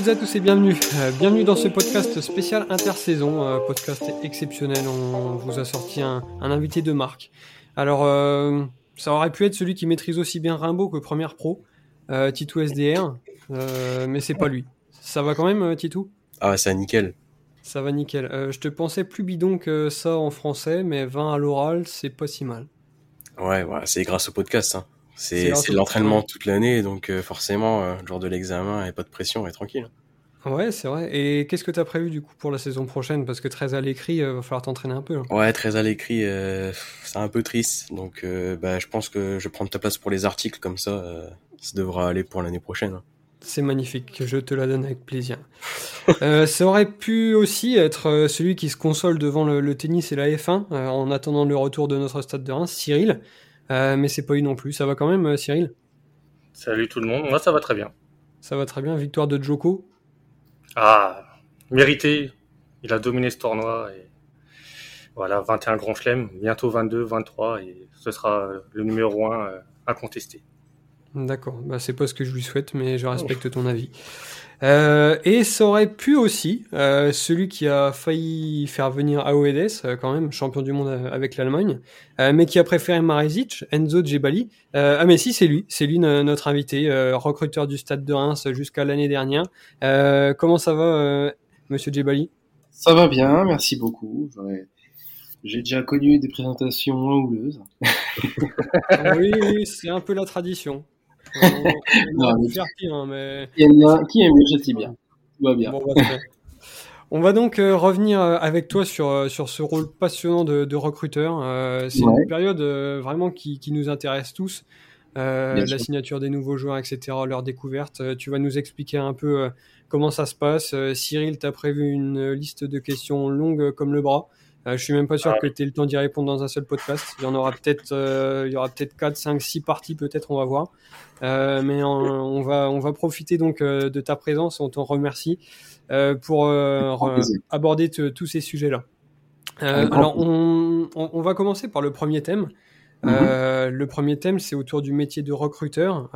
Toutes et à tous et bienvenue. Euh, bienvenue dans ce podcast spécial intersaison, euh, podcast exceptionnel. On vous a sorti un, invité de marque. Alors, euh, ça aurait pu être celui qui maîtrise aussi bien Rimbaud que Première Pro, Titou SDR, mais c'est pas lui. Ça va quand même, Titou? Ah, ça nickel. Ça va nickel. je te pensais plus bidon que ça en français, mais 20 à l'oral, c'est pas si mal. Ouais, ouais c'est grâce au podcast. Hein. C'est l'entraînement toute l'année, donc euh, forcément, euh, le jour de l'examen, et pas de pression, et tranquille. Ouais, c'est vrai. Et qu'est-ce que tu as prévu du coup pour la saison prochaine? Parce que très à l'écrit, il euh, va falloir t'entraîner un peu. Hein. Ouais, très à l'écrit, c'est un peu triste. Donc bah, je pense que je vais prendre ta place pour les articles, comme ça, ça devra aller pour l'année prochaine. Hein. C'est magnifique, je te la donne avec plaisir. ça aurait pu aussi être celui qui se console devant le, tennis et la F1 en attendant le retour de notre stade de Reims, Cyril. Euh, mais c'est pas eu non plus. Ça va quand même, euh, Cyril? Salut tout le monde. Moi, ça va très bien. Ça va très bien. Victoire de Joko Ah, mérité. Il a dominé ce tournoi. Et voilà, 21 grands chelems, bientôt 22, 23. Et ce sera le numéro 1 euh, à contester. D'accord. Bah, c'est pas ce que je lui souhaite, mais je respecte ton avis. Euh, et ça aurait pu aussi, euh, celui qui a failli faire venir Aoedes, euh, quand même, champion du monde euh, avec l'Allemagne, euh, mais qui a préféré Marezic, Enzo Djebali. ah mais si, c'est lui, c'est lui notre invité, recruteur du Stade de Reims jusqu'à l'année dernière. comment ça va, Monsieur Djebali? Ça va bien, merci beaucoup. J'ai déjà connu des présentations houleuses. oui, oui c'est un peu la tradition. Mais... Qui aime qui aime bien, sais bien. Tout va bien. Bah, on va donc euh, revenir euh, avec toi sur, euh, sur ce rôle passionnant de, de recruteur. c'est une période vraiment qui, qui, nous intéresse tous. la signature des nouveaux joueurs, etc., leur découverte. tu vas nous expliquer un peu comment ça se passe. Cyril, tu as prévu une liste de questions longues comme le bras. Euh, je suis même pas sûr ah que tu aies le temps d'y répondre dans un seul podcast. Il y en aura peut-être, euh, il y aura peut-être 4, 5, 6 parties peut-être, on va voir. Euh, mais on, va, on va profiter donc euh, de ta présence, on t'en remercie pour aborder tous ces sujets-là. alors, on, on, on, va commencer par le premier thème. Mm-hmm. le premier thème, c'est autour du métier de recruteur,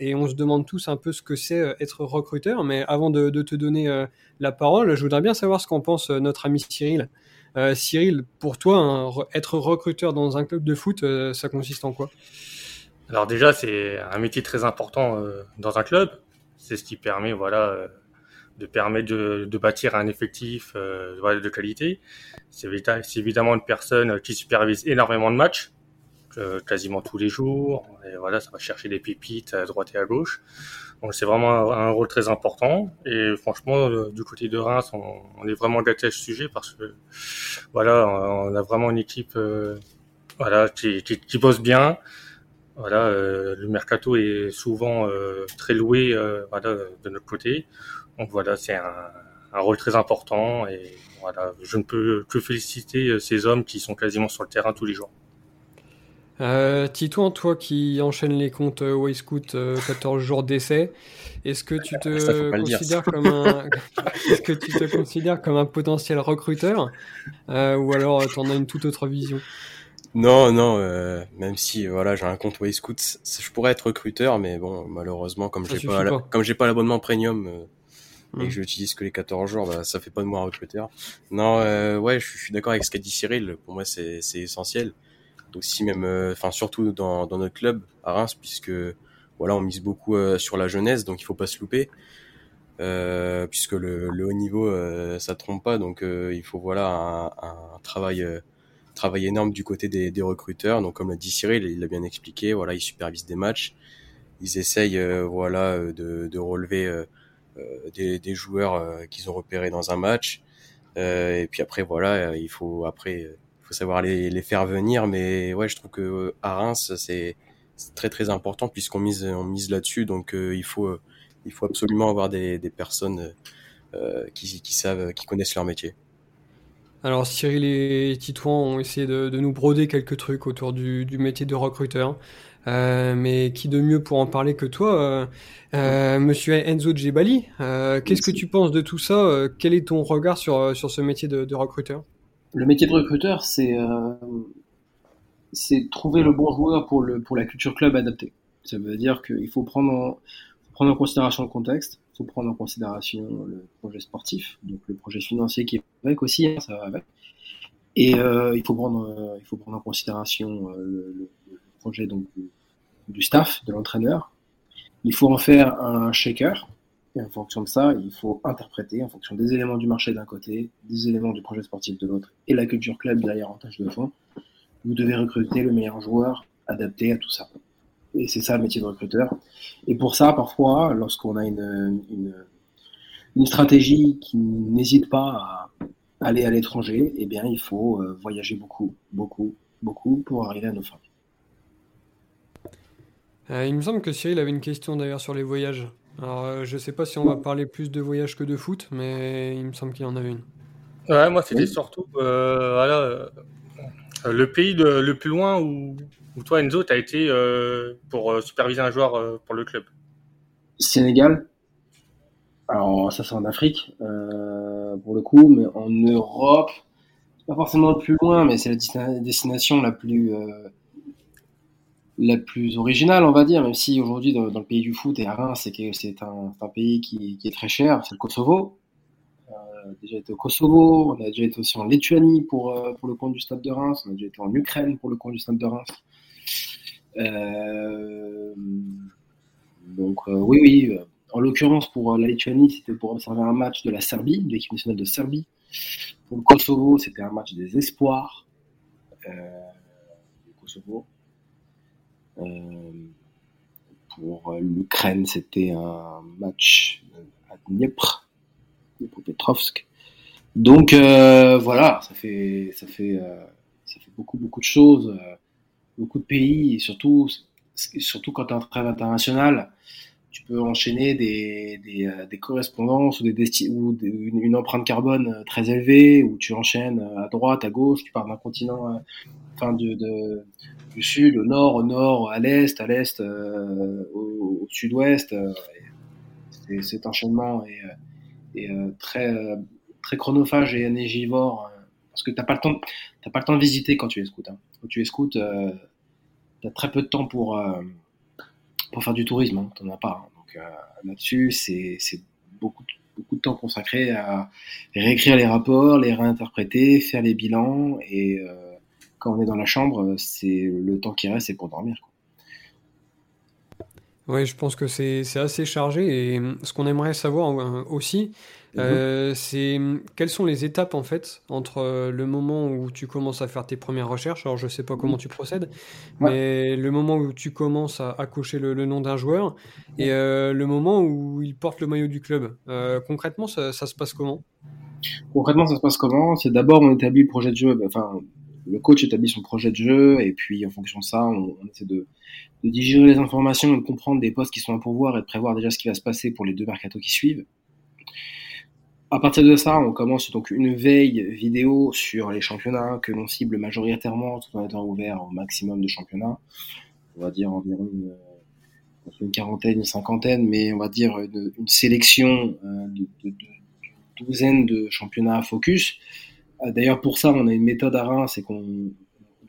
et on se demande tous un peu ce que c'est être recruteur. Mais avant de, de te donner la parole, je voudrais bien savoir ce qu'en pense notre ami Cyril. Euh, Cyril, pour toi, être recruteur dans un club de foot, euh, ça consiste en quoi? Alors déjà, c'est un métier très important euh, dans un club. C'est ce qui permet, voilà, de permettre de, bâtir un effectif de qualité. C'est évidemment une personne qui supervise énormément de matchs, quasiment tous les jours. Et voilà, ça va chercher des pépites à droite et à gauche. Donc c'est vraiment un, rôle très important. Et franchement, euh, du côté de Reims, on, est vraiment gâté à ce sujet parce que voilà, on a vraiment une équipe euh, voilà qui, qui, bosse bien. Voilà, euh, le mercato est souvent très loué voilà de notre côté. Donc voilà, c'est un, un, rôle très important et voilà, je ne peux que féliciter ces hommes qui sont quasiment sur le terrain tous les jours. Euh, Titouan, toi qui enchaîne les comptes euh, Wayscout 14 euh, jours d'essai, est-ce que tu te considères comme un est-ce que tu te considères comme un potentiel recruteur euh, ou alors tu en as une toute autre vision? Non, non, même si voilà j'ai un compte Wayscout, je pourrais être recruteur, mais bon malheureusement comme j'ai pas, comme j'ai pas l'abonnement premium et que je n'utilise que les 14 jours, bah, ça fait pas de moi un recruteur. Non, ouais, je suis d'accord avec ce qu'a dit Cyril. Pour moi, c'est essentiel aussi même, euh, enfin surtout dans, dans notre club à Reims, puisque voilà, on mise beaucoup euh, sur la jeunesse, donc il faut pas se louper. Euh, puisque le, le, haut niveau euh, ça trompe pas donc il faut voilà un, un travail travail énorme du côté des, des, recruteurs. Donc comme l'a dit Cyril il l'a bien expliqué voilà ils supervisent des matchs. Ils essayent voilà de, de relever des, des, joueurs qu'ils ont repérés dans un match. Et puis après voilà il faut après faut savoir les, les faire venir. Mais ouais, je trouve que à Reims, c'est très très important puisqu'on mise on mise là-dessus. Donc il faut il faut absolument avoir des, des personnes qui, qui savent, qui connaissent leur métier. Alors Cyril et Titouan ont essayé de, de, nous broder quelques trucs autour du, du métier de recruteur. Euh, mais qui de mieux pour en parler que toi, euh, euh Monsieur Enzo Djebali euh, Qu'est-ce que tu penses de tout ça? Quel est ton regard sur, sur ce métier de, de recruteur? Le métier de recruteur, c'est c'est trouver le bon joueur pour, le, pour la culture club adaptée. Ça veut dire qu'il faut prendre en, prendre en considération le contexte, il faut prendre en considération le projet sportif, donc le projet financier qui est avec aussi, hein, ça va avec. Et euh, il faut prendre, euh, il faut prendre en considération euh, le, projet donc du, staff, de l'entraîneur. Il faut en faire un shaker. Et en fonction de ça, il faut interpréter en fonction des éléments du marché d'un côté, des éléments du projet sportif de l'autre, et la culture club derrière en tâche de fond. Vous devez recruter le meilleur joueur adapté à tout ça. Et c'est ça le métier de recruteur. Et pour ça, parfois, lorsqu'on a une, stratégie qui n'hésite pas à aller à l'étranger, eh bien, il faut euh, voyager beaucoup, beaucoup, beaucoup pour arriver à nos fins. Euh, il me semble que Cyril avait une question d'ailleurs sur les voyages. Alors, euh, je ne sais pas si on va parler plus de voyages que de foot, mais il me semble qu'il y en avait une. Ouais, moi, c'était surtout voilà, le pays de, le plus loin où, ou toi, Enzo, tu as été euh, pour euh, superviser un joueur euh, pour le club Sénégal. Alors, ça, c'est en Afrique, pour le coup, mais en Europe, pas forcément le plus loin, mais c'est la destination la plus la plus originale, on va dire, même si aujourd'hui dans, le pays du foot et à Reims, c'est c'est un, pays qui, est très cher, c'est le Kosovo. on a déjà été au Kosovo, on a déjà été aussi en Lituanie pour, pour le compte du Stade de Reims, on a déjà été en Ukraine pour le compte du Stade de Reims. Euh, donc euh, oui, oui. En l'occurrence, pour la Lituanie, c'était pour observer un match de la Serbie, de l'équipe nationale de Serbie. Pour le Kosovo, c'était un match des espoirs. Euh, Kosovo. Pour l'Ukraine, c'était un match à Dniepr, Petrovsk. Donc voilà, ça fait, beaucoup, beaucoup de choses beaucoup de pays, et surtout, quand tu es en trêve international, tu peux enchaîner des, euh, correspondances ou, une, empreinte carbone euh, très élevée, où tu enchaînes euh, à droite, à gauche, tu pars d'un continent, enfin de, du sud au nord, au nord, à l'est, à l'est, au, sud-ouest. cet enchaînement est, est, très, chronophage et énergivore parce que t'as pas le temps, pas le temps de visiter quand tu es scout. Hein. Quand tu es scout, euh, tu as très peu de temps pour euh, pour faire du tourisme. Hein. T'en as pas. Hein. Donc euh, là-dessus, c'est beaucoup de temps consacré à réécrire les rapports, les réinterpréter, faire les bilans et euh, quand on est dans la chambre, c'est le temps qui reste, c'est pour dormir. Oui, je pense que c'est assez chargé et ce qu'on aimerait savoir aussi, Mhm. Euh, c'est quelles sont les étapes en fait entre euh, le moment où tu commences à faire tes premières recherches. Alors je sais pas comment mhm. tu procèdes, mais le moment où tu commences à, cocher le, nom d'un joueur et euh, le moment où il porte le maillot du club. concrètement, ça, ça, se passe comment? Concrètement, ça se passe comment? C'est d'abord on établit le projet de jeu. Enfin, le coach établit son projet de jeu et puis en fonction de ça, on, essaie de, digérer les informations, de comprendre des postes qui sont à pourvoir et de prévoir déjà ce qui va se passer pour les deux mercatos qui suivent. À partir de ça, on commence donc une veille vidéo sur les championnats que l'on cible majoritairement tout en étant ouvert au maximum de championnats. On va dire environ une, quarantaine, une cinquantaine, mais on va dire une, sélection euh, de, de, de, de championnats focus. Euh, d'ailleurs, pour ça, on a une méthode à Reims, c'est qu'on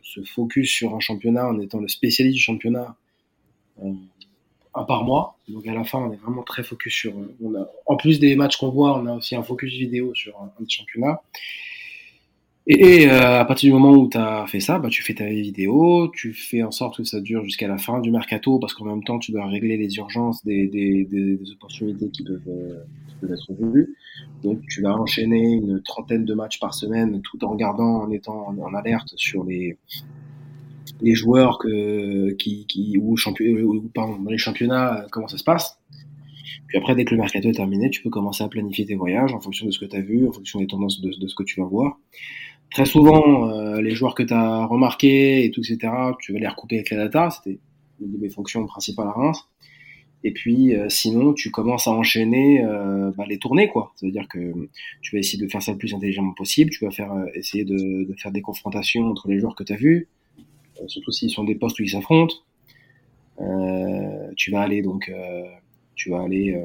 se focus sur un championnat en étant le spécialiste du championnat euh, un par mois. Donc à la fin, on est vraiment très focus sur. A, en plus des matchs qu'on voit, on a aussi un focus vidéo sur un, championnat. Et, euh, à partir du moment où tu as fait ça, bah, tu fais ta vidéo, tu fais en sorte que ça dure jusqu'à la fin du mercato, parce qu'en même temps, tu dois régler les urgences des, des, des, des opportunités qui peuvent, euh, qui peuvent être vues. Donc tu vas enchaîner une trentaine de matchs par semaine, tout en regardant, en étant en alerte sur les, les joueurs que, qui, qui ou, champion, ou pardon, dans les championnats, euh, comment ça se passe. Puis après, dès que le mercato est terminé, tu peux commencer à planifier tes voyages en fonction de ce que tu as vu, en fonction des tendances de, de, ce que tu vas voir. Très souvent, euh, les joueurs que tu as remarqués et tout, etc., tu vas les recouper avec la data. C'était une de mes fonctions principales à Reims. Et puis, sinon, tu commences à enchaîner bah, les tournées, quoi. Ça veut dire que tu vas essayer de faire ça le plus intelligemment possible. Tu vas faire essayer de, faire des confrontations entre les joueurs que tu as vus, surtout s'ils sont des postes où ils s'affrontent. tu vas aller donc, tu vas aller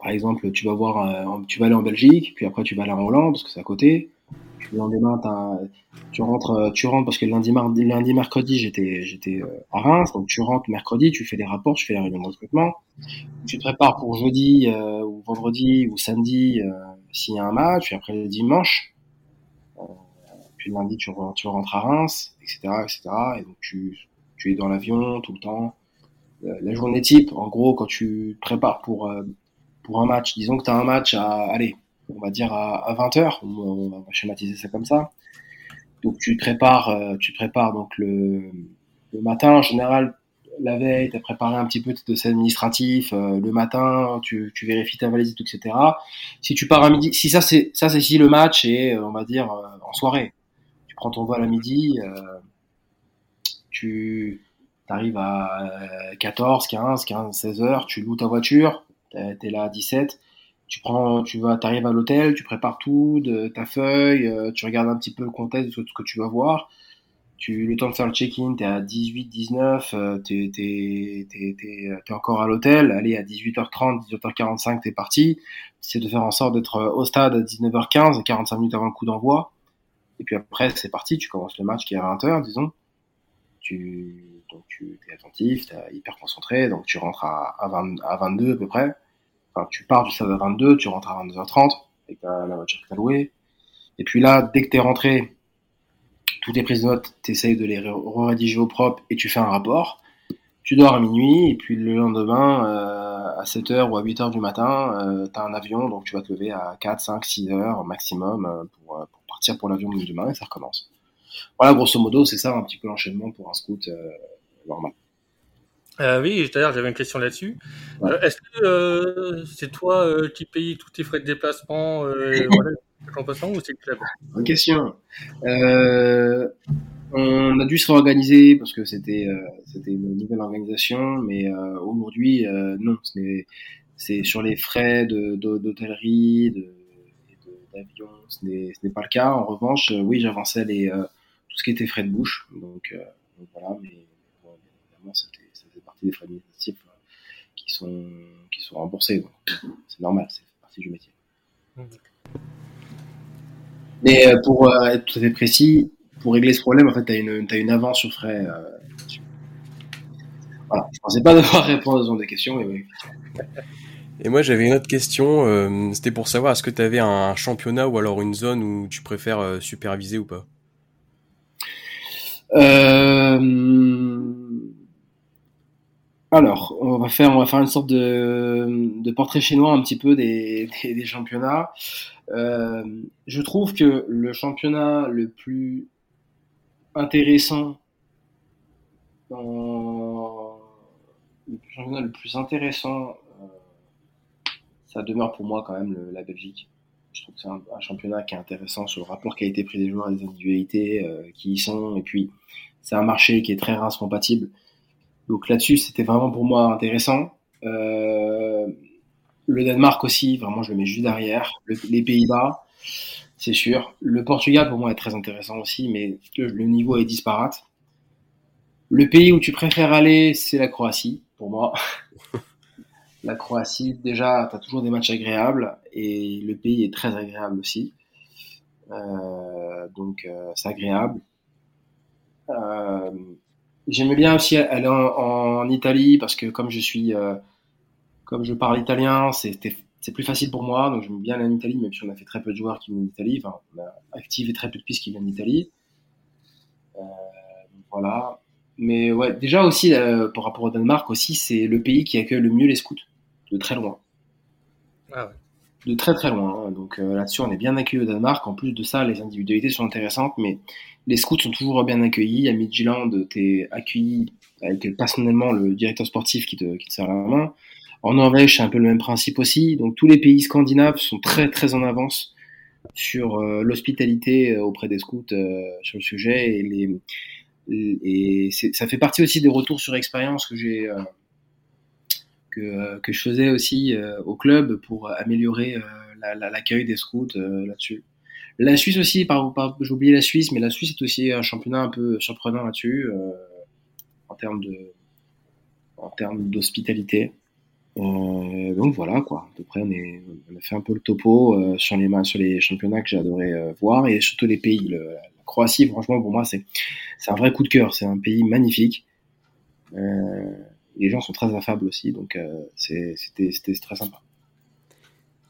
par exemple, tu vas voir, euh, tu vas aller en Belgique, puis après tu vas aller en Hollande parce que c'est à côté. Puis le lendemain, tu rentres, euh, tu rentres parce que lundi, lundi, mercredi, j'étais, euh, à Reims, donc tu rentres mercredi, tu fais les rapports, tu fais les réunions de recrutement, tu te prépares pour jeudi ou vendredi ou samedi s'il y a un match, puis après le dimanche, puis le lundi tu, rentres à Reims, etc., etc. Et donc tu, tu es dans l'avion tout le temps. La journée type, en gros, quand tu te prépares pour pour un match, disons que tu as un match à, allez, on va dire à, 20h, on, va schématiser ça comme ça. Donc tu te prépares, euh, tu prépares donc le, le matin en général, la veille, tu as préparé un petit peu tes dossiers administratifs, euh, le matin, tu, tu, vérifies ta valise, etc. Si tu pars à midi, si ça c'est ça c'est si le match est, on va dire, euh, en soirée. Tu prends ton vol à midi, tu arrives à 14, 15, 15, 16 heures, tu loues ta voiture, t'es là à 17, tu prends, tu vas, t'arrives à l'hôtel, tu prépares tout, de ta feuille, euh, tu regardes un petit peu le contexte de ce que tu vas voir. Tu, le temps de faire le check-in, t'es à 18, 19, euh, t'es, t'es, t'es, t'es, encore à l'hôtel. Allez, à 18h30, 18h45, t'es parti. C'est de faire en sorte d'être au stade à 19h15, 45 minutes avant le coup d'envoi. Et puis après, c'est parti, tu commences le match qui est à 20h, disons. Tu, donc tu es attentif, tu hyper concentré, donc tu rentres à, à, 20, à 22 à peu près. Enfin, tu pars du stade à 22, tu rentres à 22h30 avec la voiture que tu as louée. Et puis là, dès que tu es rentré, toutes tes prises de notes, tu essayes de les rédiger au propre et tu fais un rapport. Tu dors à minuit et puis le lendemain, euh, à 7h ou à 8h du matin, euh, tu as un avion, donc tu vas te lever à 4, 5, 6 heures maximum euh, pour, euh, pour, partir pour l'avion de demain et ça recommence. Voilà, grosso modo, c'est ça un petit peu l'enchaînement pour un scout euh, normal. Euh, oui, d'ailleurs, j'avais une question là-dessus. Euh, est-ce que euh, c'est toi euh, qui payes tous tes frais de déplacement voilà, ou c'est le club? Bonne question. on a dû se réorganiser parce que c'était c'était une nouvelle organisation, mais aujourd'hui, non. C'est sur les frais d'hôtellerie, de, d'avion, ce n'est pas le cas. En revanche, oui, j'avançais les tout ce qui était frais de bouche, donc, donc voilà, mais évidemment, c'était des frais administratifs euh, qui sont, qui sont remboursés. C'est normal, c'est partie du métier. Mais euh, pour euh, être tout à fait précis, pour régler ce problème, en fait, tu as une, as une avance sur frais. voilà. Je pensais pas devoir répondre à ce genre de questions, mais oui. Et moi, j'avais une autre question. C'était pour savoir, est-ce que tu avais un championnat ou alors une zone où tu préfères superviser ou pas? Euh, alors, on va faire, une sorte de, de portrait chinois un petit peu des, championnats. Euh, je trouve que le championnat le plus intéressant, le plus intéressant, euh, ça demeure pour moi quand même la Belgique. Je trouve que c'est un, championnat qui est intéressant sur le rapport pris des joueurs, des individualités euh, qui y sont, et puis c'est un marché qui est très race compatible. Donc là-dessus, c'était vraiment pour moi intéressant. Euh, le Danemark aussi, vraiment, je le mets juste derrière. les Pays-Bas, c'est sûr. Le Portugal, pour moi, est très intéressant aussi, mais le niveau est disparate. Le pays où tu préfères aller, c'est la Croatie, pour moi. la Croatie, déjà, tu as toujours des matchs agréables et le pays est très agréable aussi. Euh, donc, euh, c'est agréable. J'aimais bien aussi aller en, Italie parce que comme je suis, euh, comme je parle italien, c'est plus facile pour moi. Donc j'aime bien aller en Italie, même si on a fait très peu de joueurs qui viennent d'Italie. Enfin, on a activé très peu de pistes qui viennent d'Italie. Euh, voilà. Mais ouais, déjà aussi, euh, par rapport au Danemark aussi, c'est le pays qui accueille le mieux les scouts, de très loin. Ah ouais de très très loin. Hein. Donc euh, là-dessus, on est bien accueilli au Danemark. En plus de ça, les individualités sont intéressantes, mais les scouts sont toujours bien accueillis. À Midtjylland, es accueilli avec personnellement le directeur sportif qui te, qui te serre la main. En Norvège, c'est un peu le même principe aussi. Donc tous les pays scandinaves sont très très en avance sur euh, l'hospitalité euh, auprès des scouts sur le sujet et les et ça fait partie aussi des retours sur expérience que j'ai euh, que, que, je faisais aussi au club pour améliorer l'accueil des scouts là-dessus. La Suisse aussi, par, par, j'ai oublié la Suisse, mais la Suisse est aussi un championnat un peu surprenant là-dessus en termes de en termes d'hospitalité. Euh, donc voilà quoi. À peu près on, est, on a fait un peu le topo euh, sur les sur les championnats que j'ai adoré euh, voir et surtout les pays. La Croatie, franchement pour moi c'est c'est un vrai coup de cœur. C'est un pays magnifique. Les gens sont très affables aussi, donc c'était c'était très sympa.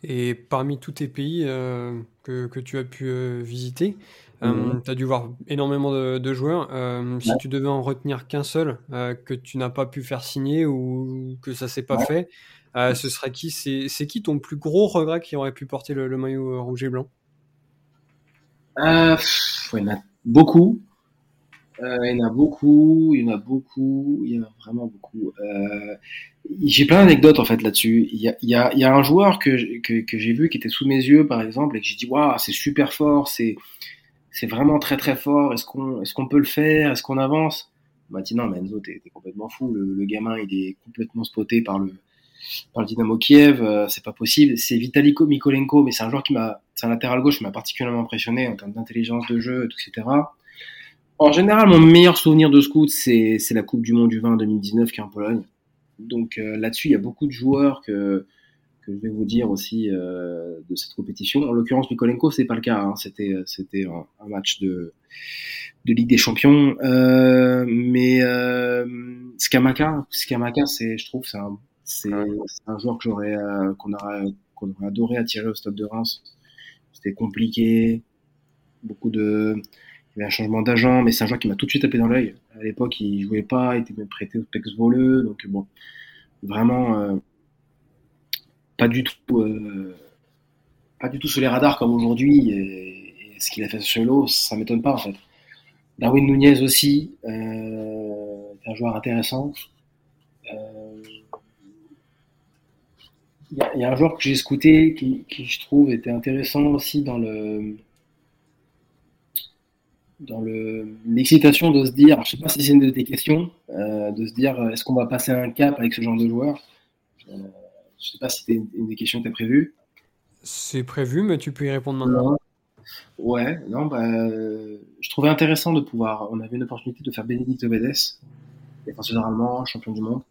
Et parmi tous tes pays que, que, tu as pu visiter, mmh. tu as dû voir énormément de, joueurs. Si tu devais en retenir qu'un seul que tu n'as pas pu faire signer ou que ça s'est pas fait, ce serait qui? C'est qui ton plus gros regret qui aurait pu porter le, maillot rouge et blanc? Euh, Il y en a beaucoup. Euh, il y en a beaucoup, il y en a beaucoup, il y en a vraiment beaucoup. Euh, j'ai plein d'anecdotes en fait là-dessus. Il y a, un joueur que, que, j'ai vu qui était sous mes yeux par exemple et que j'ai dit waouh c'est super fort, c'est c'est vraiment très très fort. Est-ce qu'on est-ce qu'on peut le faire? Est-ce qu'on avance? On m'a dit non, mais Enzo, t'es complètement fou. Le, gamin, il est complètement spoté par le par le Dynamo Kiev. Euh, c'est pas possible. C'est Vitaly Mikolenko, mais c'est un joueur qui m'a, c'est un latéral gauche qui m'a particulièrement impressionné en termes d'intelligence de jeu, etc. En général, mon meilleur souvenir de scout, c'est la Coupe du Monde du 20 2019 qui est en Pologne. Donc euh, là-dessus, il y a beaucoup de joueurs que que je vais vous dire aussi euh, de cette compétition. En l'occurrence, Mikolenko, c'est pas le cas. Hein. C'était c'était un, match de de Ligue des Champions. Euh, mais euh, Skamaka, Skamaka, c'est je trouve c'est un c'est un joueur que j'aurais euh, qu'on aurait qu'on aurait adoré attirer au Stade de Reims. C'était compliqué, beaucoup de il y avait un changement d'agent, mais c'est un joueur qui m'a tout de suite tapé dans l'œil. À l'époque, il jouait pas, il était même prêté au Pex Voleux, donc bon, vraiment euh, pas du tout, euh, pas du tout sur les radars comme aujourd'hui. Et, ce qu'il a fait sur l'eau, ça m'étonne pas en fait. Darwin Nunez aussi, euh, un joueur intéressant. Il y, a un joueur que j'ai scouté qui, je trouve était intéressant aussi dans le dans le l'excitation de se dire, je sais pas si c'est une de tes questions, de se dire est-ce qu'on va passer un cap avec ce genre de joueur? Je sais pas si c'était une, des questions que tu as prévues. C'est prévu, mais tu peux y répondre maintenant. Ouais, non, bah, je trouvais intéressant de pouvoir. On avait une opportunité de faire Bénédicte Bedes, défenseur allemand, champion du monde.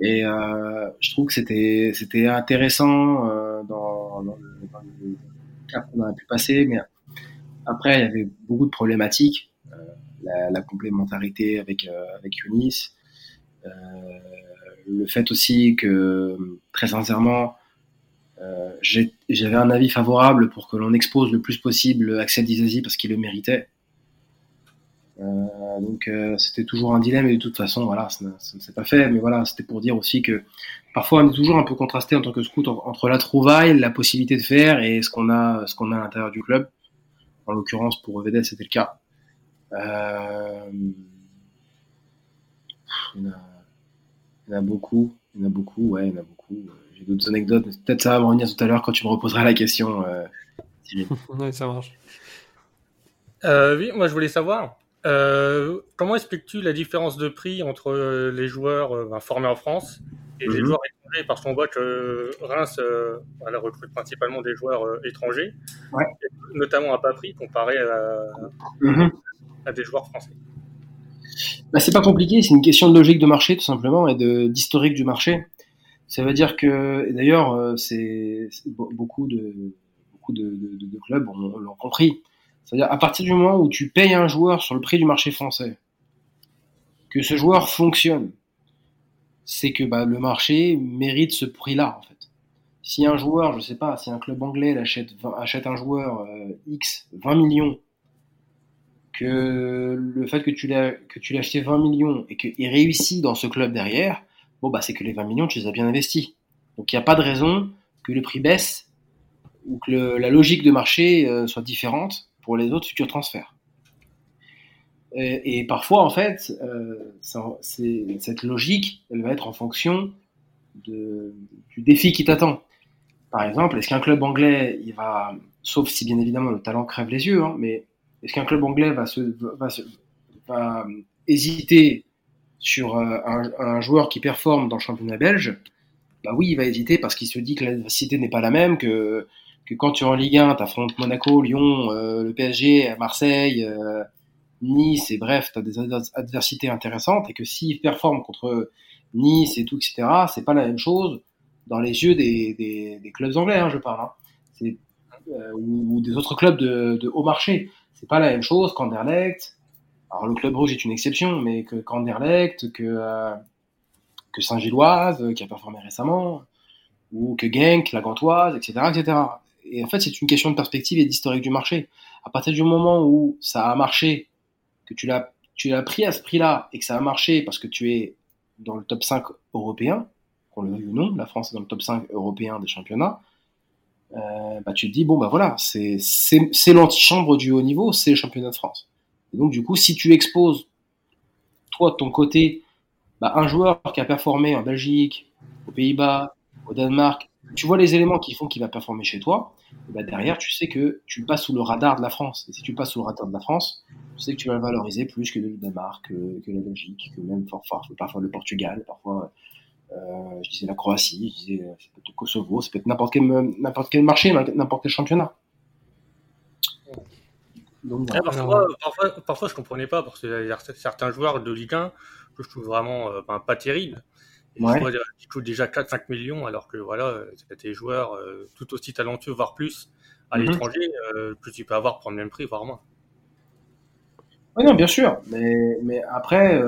Et euh, je trouve que c'était c'était intéressant euh, dans, dans, le, dans, le, cap qu'on a pu passer, mais après il y avait beaucoup de problématiques, euh, la, la, complémentarité avec euh, avec Yunis, euh, le fait aussi que, très sincèrement, euh, j'avais un avis favorable pour que l'on expose le plus possible Axel Dizazi parce qu'il le méritait. Euh, donc c'était toujours un dilemme et de toute façon voilà ça, ne s'est pas fait mais voilà c'était pour dire aussi que parfois on est toujours un peu contrasté en tant que scout entre la trouvaille la possibilité de faire et ce qu'on a ce qu'on a à l'intérieur du club en l'occurrence pour Vedel c'était le cas euh, il y en a beaucoup. Il y en a beaucoup, ouais, il y en a beaucoup. J'ai d'autres anecdotes. Peut-être ça va me revenir tout à l'heure quand tu me reposeras la question. Euh, ouais, ça marche. Euh, oui, moi je voulais savoir, euh, comment expliques-tu la différence de prix entre les joueurs ben, formés en France et les mhm. joueurs étrangers Parce qu'on voit que Reims elle recrute principalement des joueurs étrangers, notamment à pas prix comparé à, mhm. à des joueurs français. Bah, c'est pas compliqué, c'est une question de logique de marché tout simplement et de d'historique du marché. Ça veut dire que, d'ailleurs, euh, c'est beaucoup de beaucoup de, de, de clubs l'ont compris. C'est-à-dire à partir du moment où tu payes un joueur sur le prix du marché français, que ce joueur fonctionne, c'est que bah, le marché mérite ce prix-là en fait. Si un joueur, je sais pas, si un club anglais achète, achète un joueur euh, X 20 millions que le fait que tu l'as acheté 20 millions et qu'il réussit dans ce club derrière, bon bah c'est que les 20 millions tu les as bien investis. Donc il n'y a pas de raison que le prix baisse ou que la logique de marché euh, soit différente pour les autres futurs transferts. Et, parfois en fait, euh, cette logique, elle va être en fonction du défi qui t'attend. Par exemple, est-ce qu'un club anglais, va, sauf si bien évidemment le talent crève les yeux, hein, mais est-ce qu'un club anglais va, hésiter sur euh, un, joueur qui performe dans le championnat belge, bah oui, il va hésiter parce qu'il se dit que l'adversité n'est pas la même, que, quand tu es en Ligue 1, tu affrontes Monaco, Lyon, euh, le PSG, Marseille, Nice, et bref, tu as des adversités intéressantes, et que s'il performe contre Nice et tout, etc., c'est pas la même chose dans les yeux des, clubs anglais, hein, je parle, hein. ou, ou, des autres clubs de, haut marché. C'est pas la même chose qu'Anderlecht, alors le Club Rouge est une exception, mais que Kanderlecht, que, euh, que Saint-Gilloise, euh, qui a performé récemment, ou que Genk, la Gantoise, etc., etc. Et en fait, c'est une question de perspective et d'historique du marché. À partir du moment où ça a marché, que tu l'as, tu l'as pris à ce prix-là et que ça a marché parce que tu es dans le top 5 européen, qu'on le veuille ou non, la France est dans le top 5 européen des championnats, euh, bah, tu te dis, bon, bah voilà, c'est, c'est, c'est l'antichambre du haut niveau, c'est le championnat de France. Donc, du coup, si tu exposes, toi, de ton côté, bah, un joueur qui a performé en Belgique, aux Pays-Bas, au Danemark, tu vois les éléments qui font qu'il va performer chez toi, bah, derrière, tu sais que tu passes sous le radar de la France. Et si tu passes sous le radar de la France, tu sais que tu vas le valoriser plus que le Danemark, que, la Belgique, que même parfois, le Portugal, parfois, euh, la Croatie, je disais, ça peut être le Kosovo, ça peut être n'importe quel, marché, n'importe quel championnat parfois, parfois, parfois, je comprenais pas parce que certains joueurs de Ligue 1 que je trouve vraiment euh, ben, pas terribles. Ouais. Ils coûtent déjà 4-5 millions alors que voilà, c'est des joueurs euh, tout aussi talentueux, voire plus, à mhm. l'étranger, euh, que tu peux avoir pour le même prix, voire moins. Oui, non, bien sûr. Mais, mais après,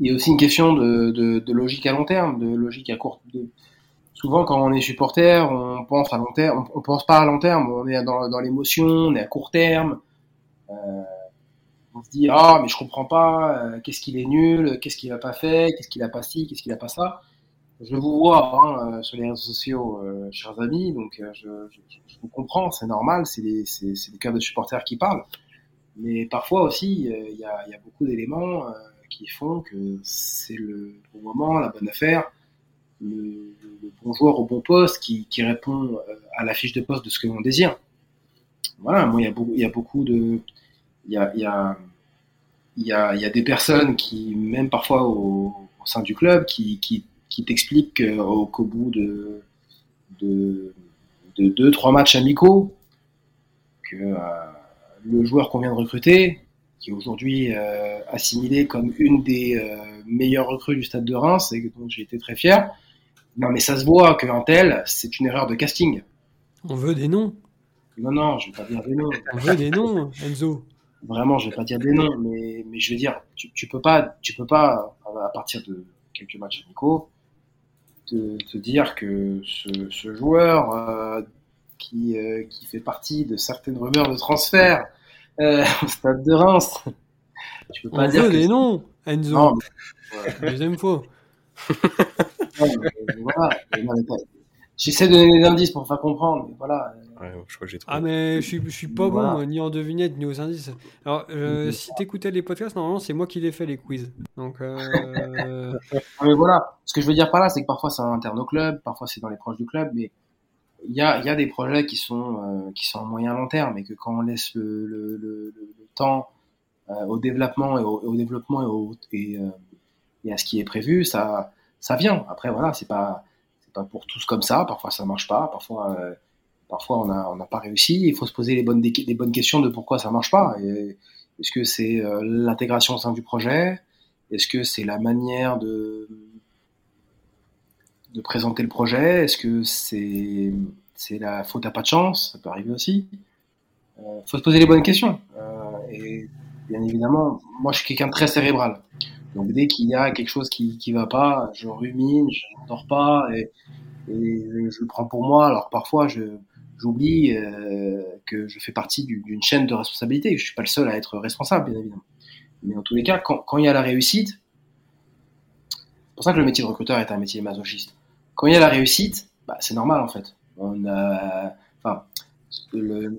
il y a aussi une question de, de, de, logique à long terme, de logique à court terme souvent quand on est supporter, on pense à long terme, on, pense pas à long terme, on est dans, dans l'émotion, on est à court terme. Euh, on se dit ah mais je comprends pas, euh, qu'est-ce qu'il est nul, qu'est-ce qu'il a pas fait, qu'est-ce qu'il a pas ci, qu'est-ce qu'il a pas ça. Je vous vois hein, euh, sur les réseaux sociaux, chers amis, donc je, vous comprends, c'est normal, c'est des, c'est, c'est des cœurs de supporters qui parlent. Mais parfois aussi, il y, a, y, a, beaucoup d'éléments qui font que c'est le bon moment, la bonne affaire, le, bon joueur au bon poste qui, qui répond à la fiche de poste de ce que l'on désire. Voilà, moi il y a beaucoup, il y a beaucoup de, y a, il y a, il y a des personnes qui, même parfois au, au sein du club, qui, qui, qui t'expliquent qu'au bout de, de, de deux, trois matchs amicaux, que euh, le joueur qu'on vient de recruter, qui est aujourd'hui euh, assimilé comme une des euh, meilleures recrues du stade de Reims et dont j'ai été très fier. Non, mais ça se voit qu'un tel, c'est une erreur de casting. On veut des noms. Non, non, je vais pas dire des noms. On veut des noms, Enzo. Vraiment, je vais pas dire des noms, mais, mais je veux dire, tu, tu peux pas, tu peux pas, à partir de quelques matchs amicaux, te, te dire que ce, ce joueur euh, qui, euh, qui fait partie de certaines rumeurs de transfert euh, au stade de Reims, tu peux pas On dire veut des noms, Enzo. Non, mais... Deuxième fois. voilà, J'essaie de donner des indices pour faire comprendre, mais voilà. Ouais, je crois que j'ai Ah, mais je suis, je suis pas bon, ni en devinette, ni aux indices. Alors, euh, si t'écoutais les podcasts, normalement, c'est moi qui les fais, les quiz. Donc, euh... mais voilà. Ce que je veux dire par là, c'est que parfois c'est interne au club, parfois c'est dans les proches du club, mais il y a, y a des projets qui sont, euh, qui sont en moyen long terme et que quand on laisse le, le, le, le temps euh, au développement et au, au développement et, au, et, euh, et, à ce qui est prévu, ça, ça vient. Après, voilà, c'est pas, c'est pas pour tous comme ça. Parfois, ça marche pas. Parfois, euh, parfois, on n'a pas réussi. Il faut se poser les bonnes, questions de pourquoi ça marche pas. Est-ce que c'est euh, l'intégration au sein du projet? Est-ce que c'est la manière de présenter le projet? Est-ce que c'est la faute à pas de chance? Ça peut arriver aussi. Il euh, faut se poser les bonnes questions. Euh, et bien évidemment, moi je suis quelqu'un de très cérébral. Donc dès qu'il y a quelque chose qui qui va pas, je rumine, je dors pas et je, le prends pour moi. Alors parfois je j'oublie euh, que je fais partie d'une chaîne de responsabilité. Je suis pas le seul à être responsable, bien évidemment. Mais en tous les cas, quand, il y a la réussite, c'est pour ça que le métier de recruteur est un métier masochiste. Quand il y a la réussite, bah, c'est normal en fait. Le,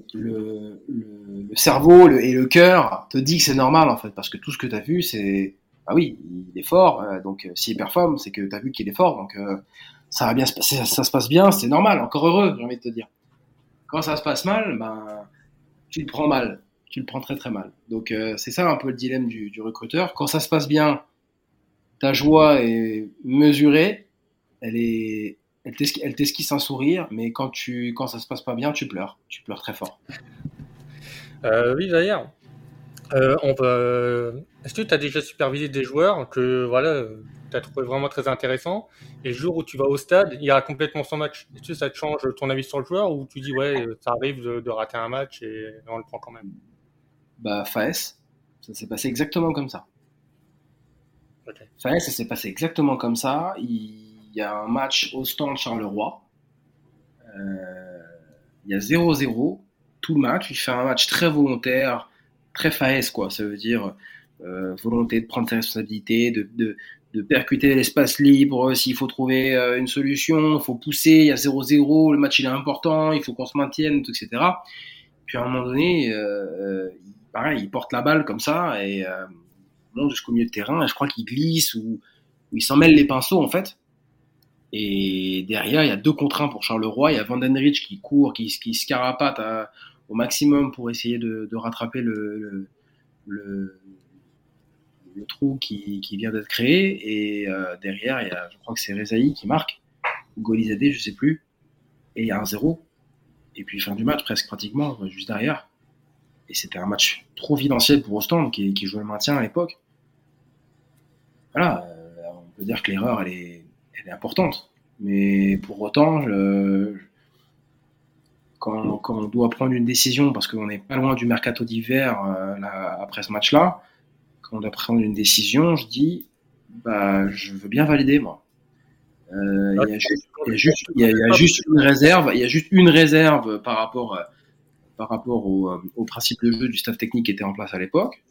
cerveau et le cœur te dit que c'est normal en fait, parce que tout ce que tu as vu, c'est ah oui, il est fort, euh, donc euh, s'il performe, c'est que tu as vu qu'il est fort, donc ça va bien passer, ça, se passe bien, c'est normal, encore heureux, j'ai envie de te dire. Quand ça se passe mal, ben tu le prends mal. tu le prends très très mal. Donc euh, c'est ça un peu le dilemme du, recruteur. Quand ça se passe bien, ta joie est mesurée, elle est, elle t'esquisse un sourire, mais quand tu, quand ça se passe pas bien, tu pleures, tu pleures très fort. Euh, oui d'ailleurs, euh. Est-ce que tu as déjà supervisé des joueurs que voilà, tu as trouvé vraiment très intéressant et le jour où tu vas au stade, il y a complètement son match Est-ce que ça te change ton avis sur le joueur ou tu dis ouais, ça arrive de, de rater un match et on le prend quand même? Bah, Faes, ça s'est passé exactement comme ça. Okay. Faes, ça s'est passé exactement comme ça. Il y a un match au stand Charleroi. Euh, il y a 0-0. Tout le match. Il fait un match très volontaire, très Faes, quoi. Ça veut dire euh, volonté de prendre ses responsabilités, de, de, de percuter l'espace libre. S'il faut trouver euh, une solution, il faut pousser. Il y a 0-0. Le match, il est important. Il faut qu'on se maintienne, etc. Puis à un moment donné, euh, pareil, il porte la balle comme ça et euh, monte jusqu'au milieu de terrain. Et je crois qu'il glisse ou, il s'en mêle les pinceaux en fait. Et derrière, il y a deux contre un pour Charleroi. Il y a Vandenrich qui court, qui, qui se carapate au maximum pour essayer de, de rattraper le, le, le, trou qui, vient d'être créé. Et euh, derrière, il y a, je crois que c'est Rezaï qui marque, ou Golizadeh, je sais plus. Et il y a un zéro. Et puis fin du match, presque pratiquement, juste derrière. Et c'était un match trop videntiel pour Ostende qui, jouait le maintien à l'époque. Voilà, euh, on peut dire que l'erreur, elle est, importante. Mais pour autant, quand, quand, on doit prendre une décision, parce qu'on n'est pas loin du mercato d'hiver euh, après ce match-là, quand on doit prendre une décision, je dis, bah, je veux bien valider, moi. Euh, il y, a juste, y, y a juste une réserve, il y a juste une réserve par rapport à par rapport au, euh, au, principe de jeu du staff technique qui était en place à l'époque.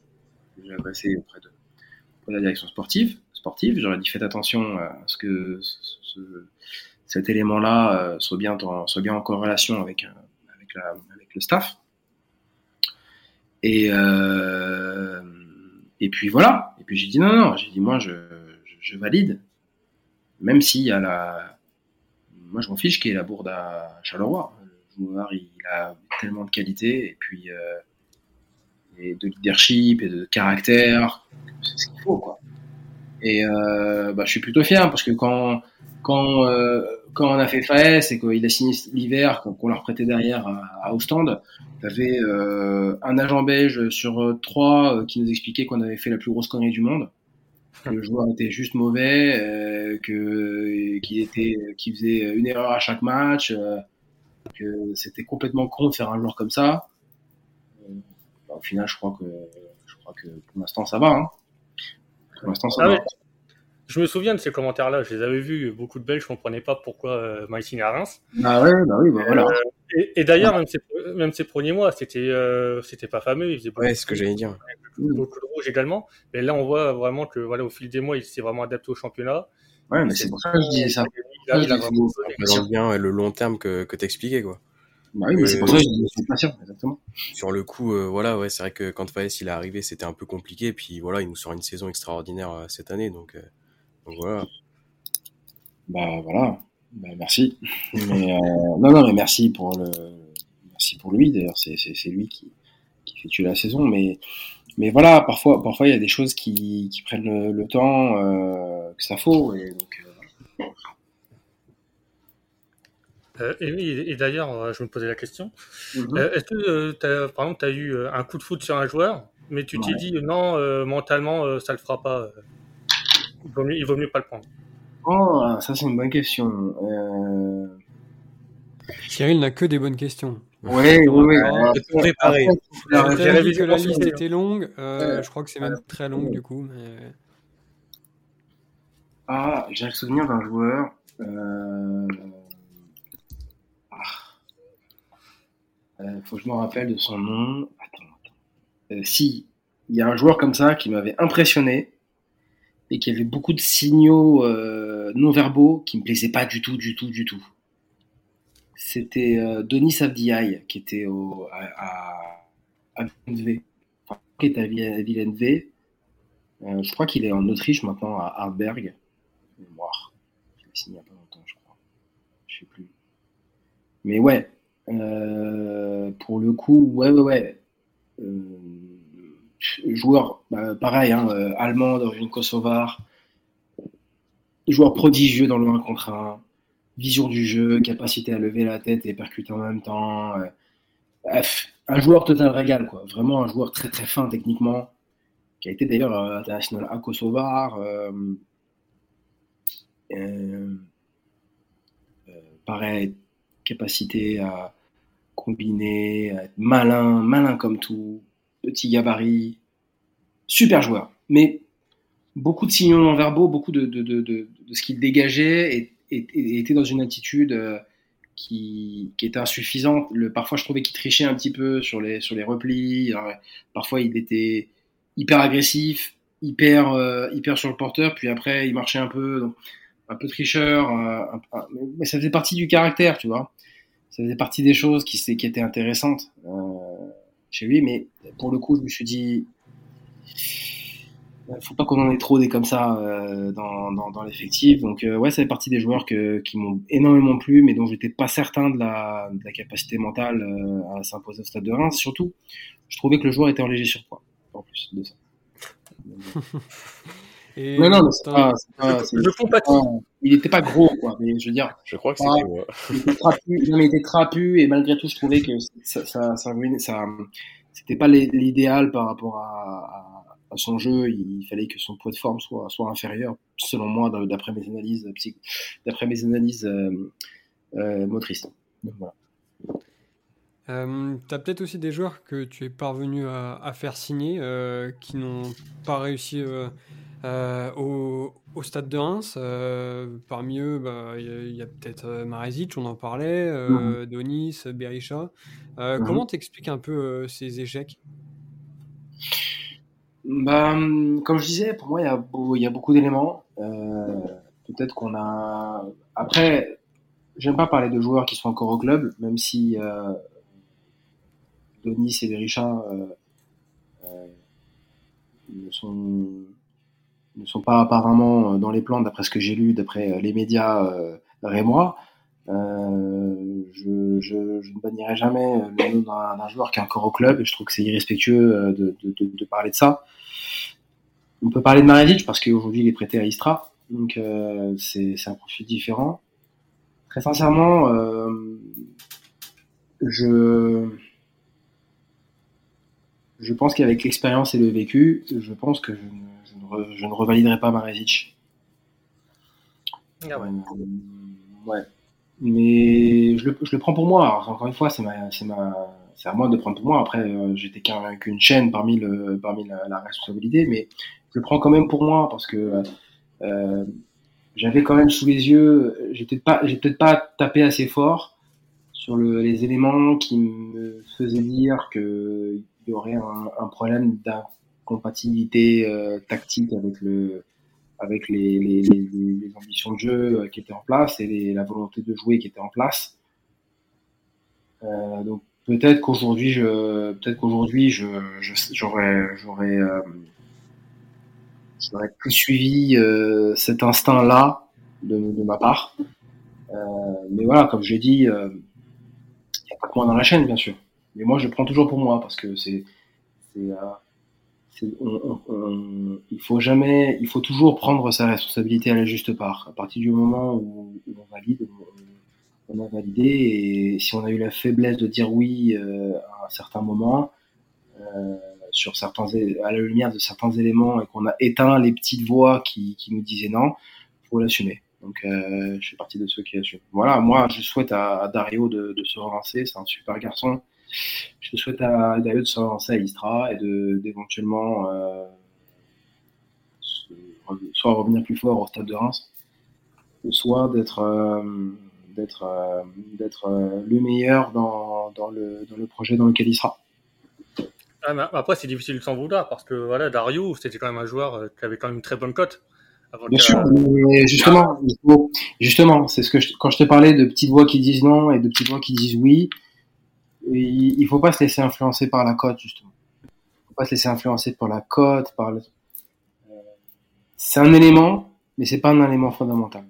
J'ai passé auprès de, la direction sportive. sportive. J'aurais dit faites attention à ce que ce, cet élément-là euh, soit bien, en, soit bien en corrélation avec, euh, avec, la, avec le staff. Et, euh, et puis voilà. Et puis j'ai dit non, non, j'ai dit moi je, je, valide. Même s'il y a la. Moi je m'en fiche qu'il y ait la bourde à Charleroi il, a tellement de qualité et puis euh, et de leadership et de caractère, c'est ce qu'il faut quoi. Et euh, bah, je suis plutôt fier parce que quand quand euh, quand on a fait Faes et qu'il a signé l'hiver, qu'on leur prêtait derrière à, à Ostende, il y avait un agent belge sur trois qui nous expliquait qu'on avait fait la plus grosse connerie du monde. Que le joueur était juste mauvais, que qu'il était, qu'il faisait une erreur à chaque match, que c'était complètement con de faire un joueur comme ça. Euh, bah, au final, je crois que, je crois que pour l'instant, ça va. Hein. Pour l'instant, ça ah va. Je me souviens de ces commentaires-là, je les avais vus, beaucoup de Belges ne comprenaient pas pourquoi euh, est à Reims. Ah ouais, bah oui, bah voilà. Euh, et, d'ailleurs, même, ces, même ces premiers mois, c'était euh, c'était pas fameux. Il faisait ouais, ce que j'allais dire. Beaucoup de rouge également. Mais là, on voit vraiment que voilà, au fil des mois, il s'est vraiment adapté au championnat. Ouais, mais c'est pour ça que je disais ça. Il a vraiment bien le long terme que, que t'expliquais, quoi. Bah oui, mais c'est pour ça que je pas sûr, exactement. Sur le coup, euh, voilà, ouais, c'est vrai que quand Faes il est arrivé, c'était un peu compliqué, puis voilà, il nous sort une saison extraordinaire euh, cette année, donc, euh, donc voilà. Bah voilà, bah, merci. mais, non, non, mais merci pour le, merci pour lui. D'ailleurs, c'est c'est lui qui qui fait tuer la saison, mais mais voilà, parfois, parfois il y a des choses qui, qui prennent le, le temps euh, que ça faut. Et, donc, euh, euh, et, et d'ailleurs, euh, je me posais la question. Mhm. Euh, est-ce que, as, par exemple, tu as eu un coup de foot sur un joueur, mais tu t'es dit non, mentalement, ça le fera pas. Il vaut mieux, il vaut mieux pas le prendre. Oh, ça c'est une bonne question. Cyril n'a que des bonnes questions. Oui, oui, oui. préparé. J'ai vu que la liste était longue. Euh, je crois que c'est même très longue du coup. Mais... Ah, j'ai le souvenir d'un joueur. Euh... Ah. Euh, faut que je me rappelle de son nom. Attends, attends. Euh, si, il y a un joueur comme ça qui m'avait impressionné et qui avait beaucoup de signaux euh, non verbaux qui me plaisaient pas du tout, du tout, du tout c'était euh, Denis Abdiaï qui était au, à, à, Villeneuve. Euh, je crois qu'il est en Autriche maintenant à Hartberg. Mémoire. Il a signé il n'y a pas longtemps, je crois. Je sais plus. Mais ouais, pour le coup, ouais, ouais, ouais. Joueur, bah, pareil, hein, allemand d'origine kosovare, joueur prodigieux dans le 1 contre 1, vision du jeu, capacité à lever la tête et percuter en même temps. bref, un joueur total régal, quoi. Vraiment un joueur très très fin techniquement, qui a été d'ailleurs international à Kosovar. Euh, pareil, capacité à combiner, à être malin, malin comme tout, petit gabarit, super joueur. Mais beaucoup de signaux non verbaux, beaucoup de, de, de, ce qu'il dégageait et, était dans une attitude euh, qui, qui était insuffisante. Le, parfois, je trouvais qu'il trichait un petit peu sur les, sur les replis. parfois, il était hyper agressif, hyper, euh, hyper sur le porteur, puis après, il marchait un peu. Un peu tricheur, mais ça faisait partie du caractère, tu vois. Ça faisait partie des choses qui, qui étaient intéressantes euh, chez lui, mais pour le coup, je me suis dit, faut pas qu'on en ait trop des comme ça euh, dans, dans, l'effectif. Donc euh, ouais, ça fait partie des joueurs qui m'ont énormément plu, mais dont j'étais pas certain de la, de la capacité mentale à s'imposer au stade de Reims. Surtout, je trouvais que le joueur était en léger surpoids, en plus de ça. non, non, c'est pas, pas, Il était pas gros, quoi. Mais je veux dire. Je crois que c'était moi. Il était trapu, non, mais il était trapu, et malgré tout, je trouvais que ça, ça, ça, ça c'était pas l'idéal par rapport à, à, son jeu. Il fallait que son poids de forme soit, soit inférieur, selon moi, d'après mes analyses, d'après mes analyses euh, euh, motrices. Donc, voilà. Euh, tu as peut-être aussi des joueurs que tu es parvenu à, à faire signer euh, qui n'ont pas réussi euh, euh, au, au, stade de Reims. Parmi eux, bah, il bah, y, a, peut-être Marezic, on en parlait, mmh. Donis, Berisha. Mmh. Comment t'expliques un peu ces échecs? Bah, Comme je disais, pour moi, il y, y, a beaucoup d'éléments. peut-être qu'on a. Après, j'aime pas parler de joueurs qui sont encore au club, même si Donis et Berisha sont ne sont pas apparemment euh, dans les plans, d'après ce que j'ai lu, d'après euh, les médias euh, rémois. Euh, je, ne bannirai jamais le nom d'un joueur qui est encore au club je trouve que c'est irrespectueux de, parler de ça. On peut parler de Maradic parce qu'aujourd'hui il est prêté à Istra, donc euh, c'est un profil différent. Très sincèrement, euh, je, je pense qu'avec l'expérience et le vécu, je pense que je ne je ne revaliderai pas Marezic. Ah ouais. ouais. Mais je le, je le, prends pour moi. Alors, encore une fois, c'est ma, c'est ma, c'est à moi de prendre pour moi. Après, euh, j'étais qu'une chaîne parmi le, parmi la, la, responsabilité, mais je le prends quand même pour moi parce que euh, j'avais quand même sous les yeux, j'ai peut-être pas, j'ai peut-être pas tapé assez fort sur le, les éléments qui me faisaient dire qu'il aurait un, problème d'un compatibilité euh, tactique avec le avec les, ambitions de jeu euh, qui étaient en place et la volonté de jouer qui était en place. Euh, donc peut-être qu'aujourd'hui je peut-être qu'aujourd'hui je j'aurais j'aurais j'aurais plus suivi cet instinct là de, de ma part. mais voilà, comme je l'ai dit, il n'y a pas que moi dans la chaîne bien sûr. Mais moi je prends toujours pour moi parce que c'est c'est il faut jamais, il faut toujours prendre sa responsabilité à la juste part. À partir du moment où, on valide, on, a validé, et si on a eu la faiblesse de dire oui euh, à un certain moment, euh, sur certains, à la lumière de certains éléments, et qu'on a éteint les petites voix qui, qui nous disaient non, faut l'assumer. Donc, euh, je fais partie de ceux qui assument. Voilà, moi, je souhaite à, Dario de, de se relancer. C'est un super garçon je souhaite à Dario de se relancer à Istra et d'éventuellement euh, soit revenir plus fort au stade de Reims, soit d'être euh, d'être euh, d'être euh, le meilleur dans, dans, le, dans le projet dans lequel il sera. Ah, après, c'est difficile de s'en vouloir parce que voilà, Dario, c'était quand même un joueur qui avait quand même une très bonne cote. Bien sûr, mais justement, justement, c'est ce que quand je te parlais de petites voix qui disent non et de petites voix qui disent oui, il, faut pas se laisser influencer par la cote justement. Il faut pas se laisser influencer par la cote, par le... Euh, c'est un élément, mais c'est pas un élément fondamental.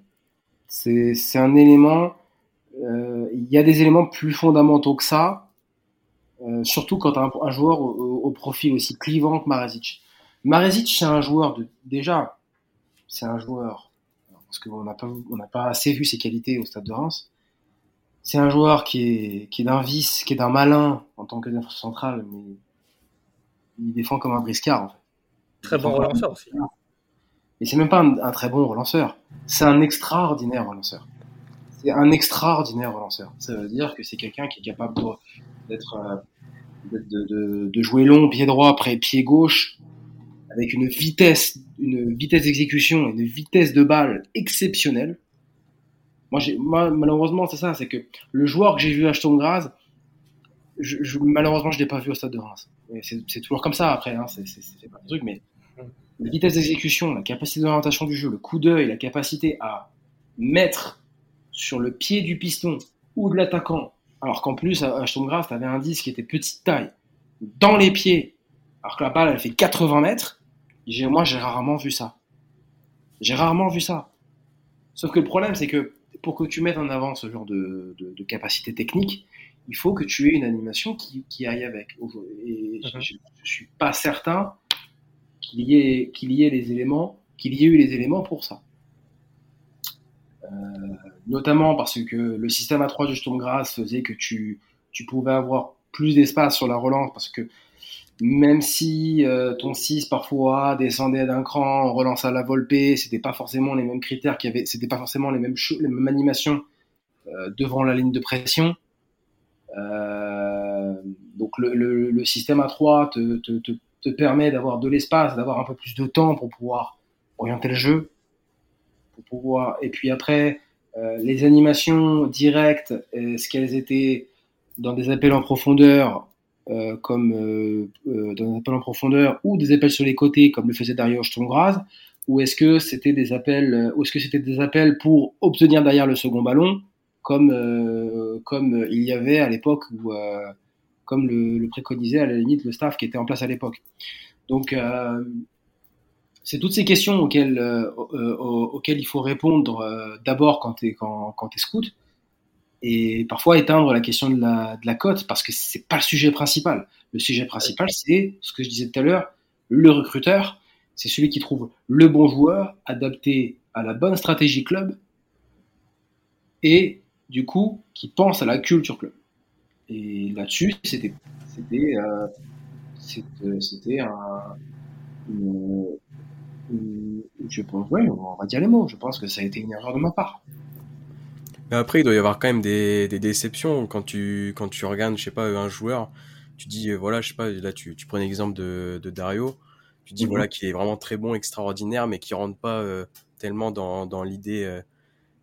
C'est un élément. Euh, il y a des éléments plus fondamentaux que ça. Euh, surtout quand un, un joueur au, profil aussi clivant que Marezic. Marezic, c'est un joueur de déjà, c'est un joueur parce qu'on n'a pas on n'a pas assez vu ses qualités au Stade de Reims. C'est un joueur qui est qui est d'un vice, qui est d'un malin en tant que défenseur central, mais il défend comme un briscard. En fait. Très bon relanceur aussi. Mais c'est même pas un, très bon relanceur. C'est un extraordinaire relanceur. C'est un extraordinaire relanceur. Ça veut dire que c'est quelqu'un qui est capable d'être euh, de, de, jouer long, pied droit, après pied gauche, avec une vitesse, une vitesse d'exécution et une vitesse de balle exceptionnelle. Moi, j'ai, malheureusement, c'est ça, c'est que le joueur que j'ai vu à Sturm Graz, je, malheureusement, je l'ai pas vu au stade de Reims. C'est, toujours comme ça après, hein, c'est, pas un truc, mais la vitesse d'exécution, la capacité d'orientation du jeu, le coup d'œil, la capacité à mettre sur le pied du piston ou de l'attaquant, alors qu'en plus, à Sturm Graz, tu avais un disque qui était petite taille, dans les pieds, alors que la balle, elle fait 80 mètres, moi, j'ai rarement vu ça. J'ai rarement vu ça. Sauf que le problème, c'est que pour que tu mettes en avant ce genre de, capacité technique, il faut que tu aies une animation qui, aille avec. Et mhm. je, ne suis pas certain qu'il y ait qu'il y ait les éléments, qu'il y ait eu les éléments pour ça. Euh, notamment parce que le système A3 du Sturm Graz faisait que tu, tu pouvais avoir plus d'espace sur la relance parce que même si euh, ton 6 parfois descendait d'un cran, on relance à la Volpe, c'était pas forcément les mêmes critères qui avaient, c'était pas forcément les mêmes les mêmes animations euh, devant la ligne de pression. Euh, donc le, le, le, système A3 te, te, te, te permet d'avoir de l'espace, d'avoir un peu plus de temps pour pouvoir orienter le jeu, pour pouvoir. Et puis après, euh, les animations directes, est-ce qu'elles étaient dans des appels en profondeur euh, comme euh, euh, dans un appel en profondeur ou des appels sur les côtés comme le faisait Dario Stongraz ou est-ce que c'était des appels ou est-ce que c'était des appels pour obtenir derrière le second ballon comme comme il y avait à l'époque ou comme le, le, préconisait à la limite le staff qui était en place à l'époque. Donc c'est toutes ces questions auxquelles, auxquelles il faut répondre d'abord quand tu quand, quand es scout, et parfois éteindre la question de la, de la cote parce que c'est pas le sujet principal. Le sujet principal, c'est ce que je disais tout à l'heure, le recruteur, c'est celui qui trouve le bon joueur adapté à la bonne stratégie club et du coup qui pense à la culture club. Et là-dessus, c'était c'était euh, c'était un je pense ouais, on va dire les mots. Je pense que ça a été une erreur de ma part. Mais après, il doit y avoir quand même des, des déceptions quand tu, quand tu regardes, je sais pas, un joueur. Tu dis, euh, voilà, je sais pas, là, tu, tu prends l'exemple de, de Dario. Tu dis, mhm. voilà, qu'il est vraiment très bon, extraordinaire, mais qui rentre pas euh, tellement dans, dans l'idée, euh,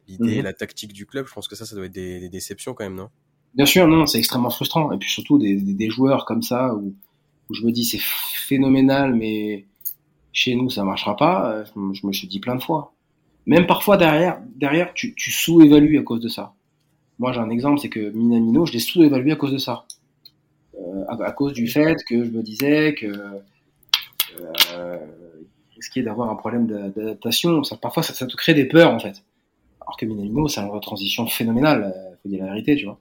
l'idée mhm. la tactique du club. Je pense que ça, ça doit être des, des déceptions quand même, non? Bien sûr, non, c'est extrêmement frustrant. Et puis surtout des, des, joueurs comme ça où, où je me dis, c'est phénoménal, mais chez nous, ça marchera pas. Je me suis dit plein de fois. Même parfois derrière, derrière tu, sous-évalues à cause de ça. Moi, j'ai un exemple, c'est que Minamino, je l'ai sous-évalué à cause de ça. Euh, à, cause du fait que je me disais que euh, risquait d'avoir un problème d'adaptation. Parfois, ça, te crée des peurs, en fait. Alors que Minamino, c'est une transition phénoménale, euh, faut dire la vérité, tu vois.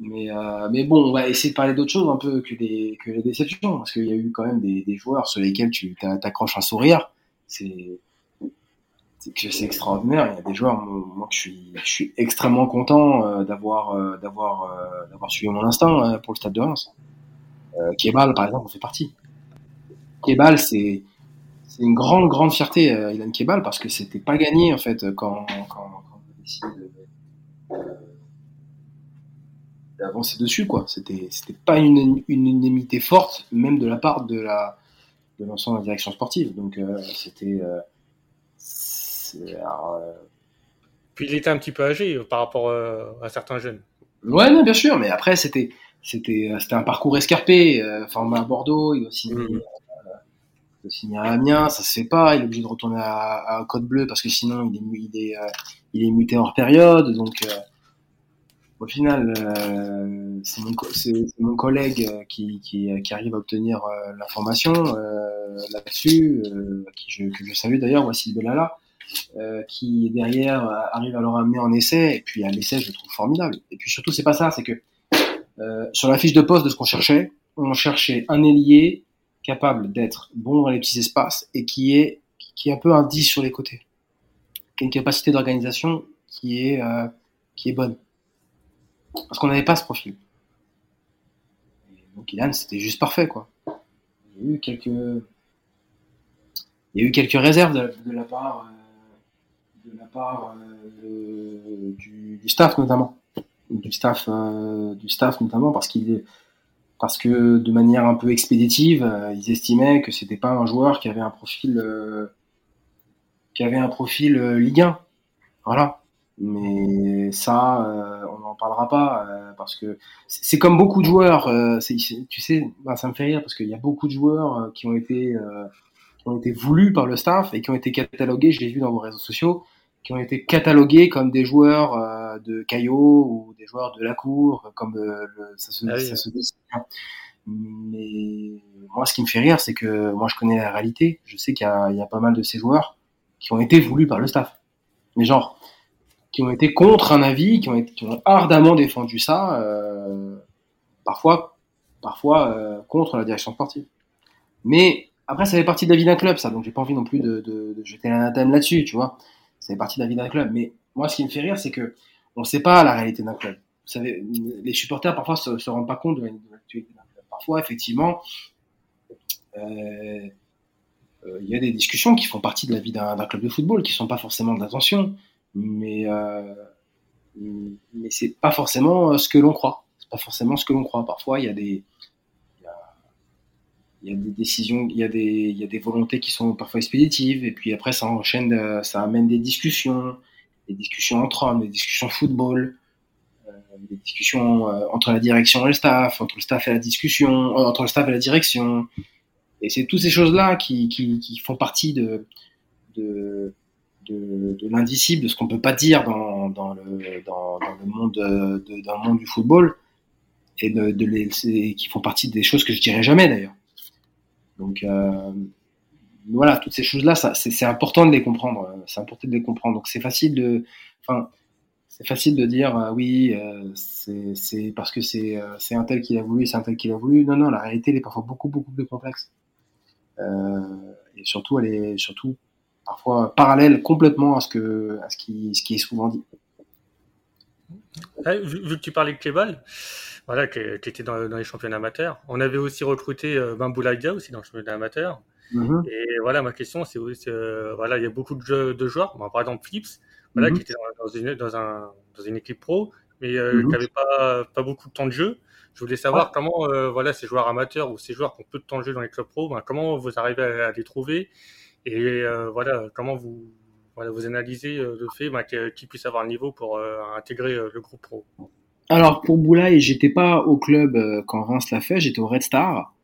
Mais, euh, mais bon, on va essayer de parler d'autre chose un peu que des, que les déceptions, parce qu'il y a eu quand même des, des joueurs sur lesquels tu t'accroches un sourire. C'est que c'est extraordinaire. Il y a des joueurs, moi, je suis, je suis extrêmement content euh, d'avoir, euh, d'avoir, euh, d'avoir suivi mon instinct pour le Stade de Reims. Kebal, par exemple, en fait partie. Kebal, c'est, c'est une grande, grande fierté, Ilan Kebal, parce que c'était pas gagné, en fait, quand, quand, quand on a décidé d'avancer dessus, quoi. C'était, c'était pas une, une unanimité forte, même de la part de la, de l'ensemble de la direction sportive. Donc, c'était, Puis il était un petit peu âgé euh, par rapport euh, à certains jeunes. Ouais, non, bien sûr, mais après c'était c'était c'était un parcours escarpé. format à Bordeaux, il doit signer, mmh. signer à Amiens, ça se fait pas. Il est obligé de retourner à, à Côte Bleue parce que sinon il est il est il est muté hors période. Donc au final, c'est mon, mon, collègue qui, qui, qui, arrive à obtenir l'information là-dessus, que je salue d'ailleurs, voici Belala. Euh, qui derrière arrive à le ramener en essai. Et puis à l'essai, je le trouve formidable. Et puis surtout, c'est pas ça, c'est que euh, sur la fiche de poste de ce qu'on cherchait, on cherchait un ailier capable d'être bon dans les petits espaces et qui est, qui est un peu un 10 sur les côtés. Qui a une capacité d'organisation qui est, euh, qui est bonne. Parce qu'on n'avait pas ce profil. donc Ilan, c'était juste parfait, quoi. Il y a eu quelques, il y a eu quelques réserves de, la part, euh, de la part euh, du, staff notamment, du staff, du staff notamment parce qu'il parce que de manière un peu expéditive, euh, ils estimaient que c'était pas un joueur qui avait un profil euh, qui avait un profil euh, Ligue 1. Voilà. Mais ça, on n'en parlera pas parce que c'est comme beaucoup de joueurs. tu sais, bah, ça me fait rire parce qu'il y a beaucoup de joueurs qui ont été qui ont été voulus par le staff et qui ont été catalogués. Je l'ai vu dans vos réseaux sociaux qui ont été catalogués comme des joueurs euh, de Caillot ou des joueurs de la cour, comme euh, le, ça se, ah ça se dit. Mais moi, ce qui me fait rire, c'est que moi, je connais la réalité. Je sais qu'il y, y, a pas mal de ces joueurs qui ont été voulus par le staff. Mais genre, qui ont été contre un avis, qui ont, été, qui ont ardemment défendu ça, euh, parfois, parfois contre la direction sportive. Mais après, ça fait partie de la vie d'un club, ça. Donc, j'ai pas envie non plus de, de, de jeter l'anathème là-dessus, tu vois c'est partie de la vie d'un club. Mais moi, ce qui me fait rire, c'est que on ne sait pas la réalité d'un club. Vous savez, les supporters parfois se, se rendent pas compte de l'actualité d'un club. Parfois, effectivement, euh, euh, il y a des discussions qui font partie de la vie d'un club de football, qui sont pas forcément d'intention, mais euh, mais c'est pas forcément ce que l'on croit. C'est pas forcément ce que l'on croit. Parfois, il y a des il y a des décisions, il y a des, il y a des volontés qui sont parfois expéditives, et puis après ça enchaîne, euh, ça amène des discussions, des discussions entre hommes, des discussions football, euh, des discussions euh, entre la direction et le staff, entre le staff et la discussion, entre le staff et la direction, et c'est toutes ces choses-là qui, qui, qui, font partie de, de, de, l'indicible, de ce qu'on peut pas dire dans, dans, le, dans, le monde, de, dans le monde du football, et de les, qui font partie des choses que je dirais jamais d'ailleurs. Donc euh, voilà, toutes ces choses-là, c'est important de les comprendre. Euh, c'est important de les comprendre. Donc c'est facile de, enfin, c'est facile de dire euh, oui, c'est parce que c'est c'est un tel qui l'a voulu, c'est un tel qui l'a voulu. Non, non, la réalité elle est parfois beaucoup beaucoup plus complexe. et surtout, elle est surtout parfois parallèle complètement à ce que à ce qui ce qui est souvent dit. Vu, que tu parlais de Clébal, voilà, qui, était dans, les championnats amateurs. On avait aussi recruté euh, aussi dans le championnat amateur. Mm-hmm. Et voilà, ma question, c'est euh, voilà, il y a beaucoup de, de joueurs, par exemple Flips, voilà, mm-hmm. qui était dans, une, dans, un, dans une équipe pro, mais euh, mm-hmm. qui n'avait pas, pas beaucoup de temps de jeu. Je voulais savoir comment, euh, voilà, ces joueurs amateurs ou ces joueurs qui ont peu de temps de jeu dans les clubs pro, ben, comment vous arrivez à, les trouver? Et euh, voilà, comment vous, vous analysez le fait ben, qu'ils puissent avoir le niveau pour intégrer le groupe pro. Alors pour Boulaye, j'étais pas au club euh, quand Reims l'a fait, j'étais au Red Star.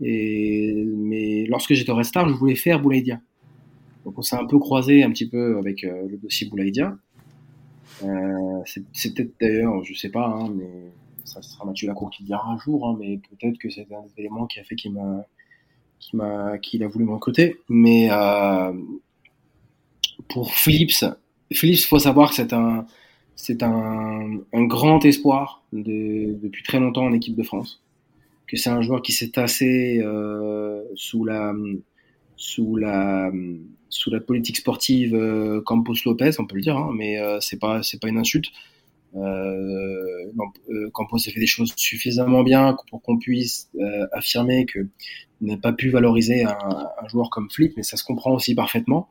Et, mais lorsque j'étais au Red Star, je voulais faire Boulaïdia. Donc on s'est un peu croisé un petit peu avec euh, le dossier Boulaïdia. Euh, c'est peut-être d'ailleurs, je sais pas, hein, mais ça sera Mathieu Lacour qui le dira un jour, hein, mais peut-être que c'est un des qui a fait qu'il qu'il a voulu m'en côté. Mais euh, pour Philips, Philips, faut savoir que c'est un, c'est un, un, grand espoir de, depuis très longtemps en équipe de France. Que c'est un joueur qui s'est tassé euh, sous la sous la sous la politique sportive euh, Campos Lopez, on peut le dire, hein, mais euh, c'est pas c'est pas une insulte. Euh, euh, Campos a fait des choses suffisamment bien pour qu'on puisse euh, affirmer que n'a pas pu valoriser un, un, joueur comme Flip, mais ça se comprend aussi parfaitement.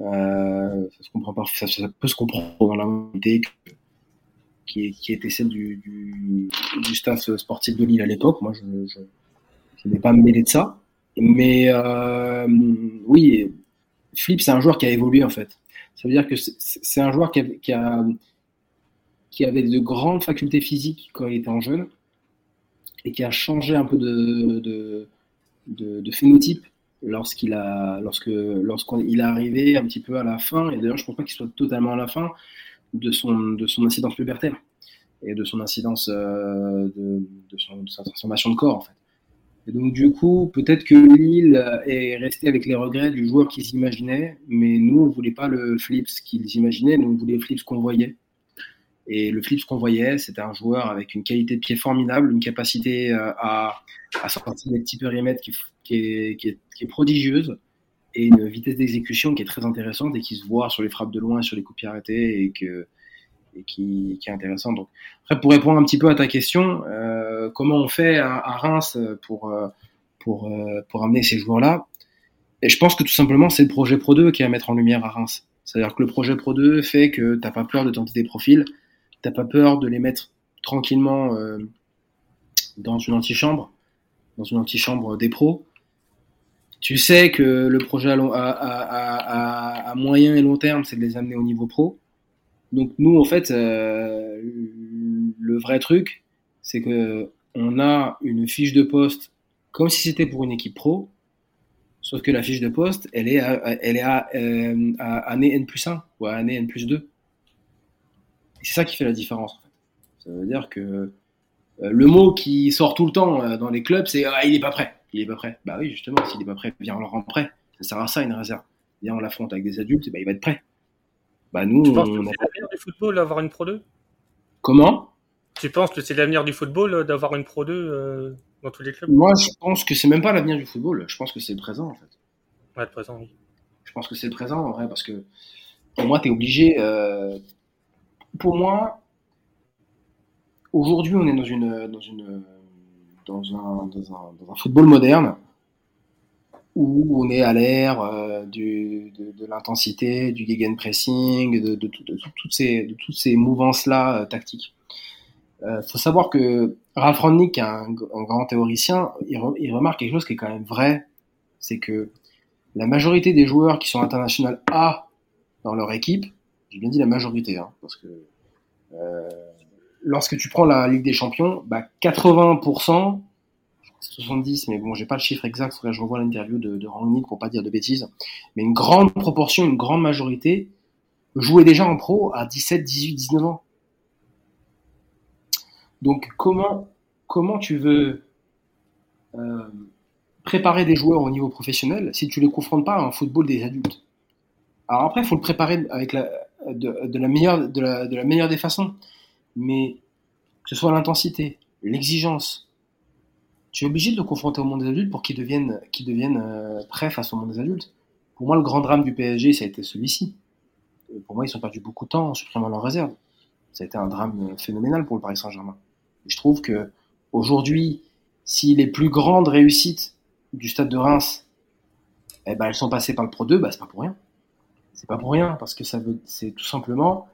Euh, ça, peut se comprendre dans la montée qui, qui, était celle du, du, du, staff sportif de Lille à l'époque. Moi, je, n'ai pas mêlé de ça. Mais euh, oui, Flip, c'est un joueur qui a évolué en fait. Ça veut dire que c'est un joueur qui, avait de grandes facultés physiques quand il était en jeune et qui a changé un peu de phénotype lorsqu'il a, lorsque, lorsqu'il est arrivé un petit peu à la fin, et d'ailleurs je ne pense pas qu'il soit totalement à la fin de son, de son incidence pubertaire et de son incidence euh, de, son, sa transformation de corps en fait. Et donc du coup, peut-être que Lille est resté avec les regrets du joueur qu'ils imaginaient, mais nous on voulait pas le Flips qu'ils imaginaient, nous on voulait le Flips qu'on voyait. Et le flip, ce qu'on voyait, c'était un joueur avec une qualité de pied formidable, une capacité à, à sortir des petits périmètres qui, qui, qui, est, est prodigieuse et une vitesse d'exécution qui est très intéressante et qui se voit sur les frappes de loin, sur les coups arrêtés et, et qui, est intéressant. Donc, après, pour répondre un petit peu à ta question, euh, comment on fait à, Reims pour, euh, pour, euh, pour amener ces joueurs-là? Je pense que tout simplement, c'est le projet Pro 2 qui est à mettre en lumière à Reims. C'est-à-dire que le projet Pro 2 fait que t'as pas peur de tenter des profils, t'as pas peur de les mettre tranquillement dans une antichambre, dans une antichambre des pros tu sais que le projet à, moyen et long terme, c'est de les amener au niveau pro. Donc nous, en fait, euh, le vrai truc, c'est que on a une fiche de poste comme si c'était pour une équipe pro, sauf que la fiche de poste, elle est à, elle est à, euh, année N plus 1 ou à année N plus 2. C'est ça qui fait la différence. En fait. Ça veut dire que euh, le mot qui sort tout le temps dans les clubs, c'est ah, il est pas prêt il est pas prêt. Bah oui, justement, s'il est pas prêt, viens, on le rend prêt. Ça sert à ça, une réserve. Viens, on l'affronte avec des adultes, bah, il va être prêt. Bah, nous, tu penses que c'est l'avenir du football d'avoir une Pro 2 Comment? Tu penses que c'est l'avenir du football euh, d'avoir une Pro 2 euh, dans tous les clubs? Moi, je pense que c'est même pas l'avenir du football. Je pense que c'est le présent, en fait. Ouais, le présent, oui. Je pense que c'est le présent, en vrai, parce que pour moi, tu es obligé. Euh... Pour moi, aujourd'hui, on est dans une, dans une dans un, dans un, football moderne où on est à l'ère euh, de, de l'intensité, du gegenpressing, de, de, toutes ces, toutes ces mouvances-là euh, tactiques. Il euh, faut savoir que Ralph Rangnick, un, grand théoricien, il, il, remarque quelque chose qui est quand même vrai, c'est que la majorité des joueurs qui sont internationaux A dans leur équipe, j'ai bien dit la majorité, hein, parce que lorsque tu prends la Ligue des Champions, bah 80%, 70%, mais bon, j'ai pas le chiffre exact, faudrait que je revoie l'interview de, de Rangnick pour pas dire de bêtises, mais une grande proportion, une grande majorité jouait déjà en pro à 17, 18, 19 ans. Donc comment comment tu veux euh, préparer des joueurs au niveau professionnel si tu les confrontes pas à un football des adultes? Alors après, il faut le préparer avec de la meilleure des façons mais que ce soit l'intensité, l'exigence, tu es obligé de le confronter au monde des adultes pour qu'il devienne, euh, prêt face au monde des adultes. Pour moi, le grand drame du PSG, ça a été celui-ci. Pour moi, ils ont perdu beaucoup de temps en supprimant leur réserve. Ça a été un drame phénoménal pour le Paris Saint-Germain. je trouve que aujourd'hui, si les plus grandes réussites du stade de Reims, eh ben, elles sont passées par le Pro 2, bah, c'est pas pour rien. C'est pas pour rien, parce que ça veut, c'est tout simplement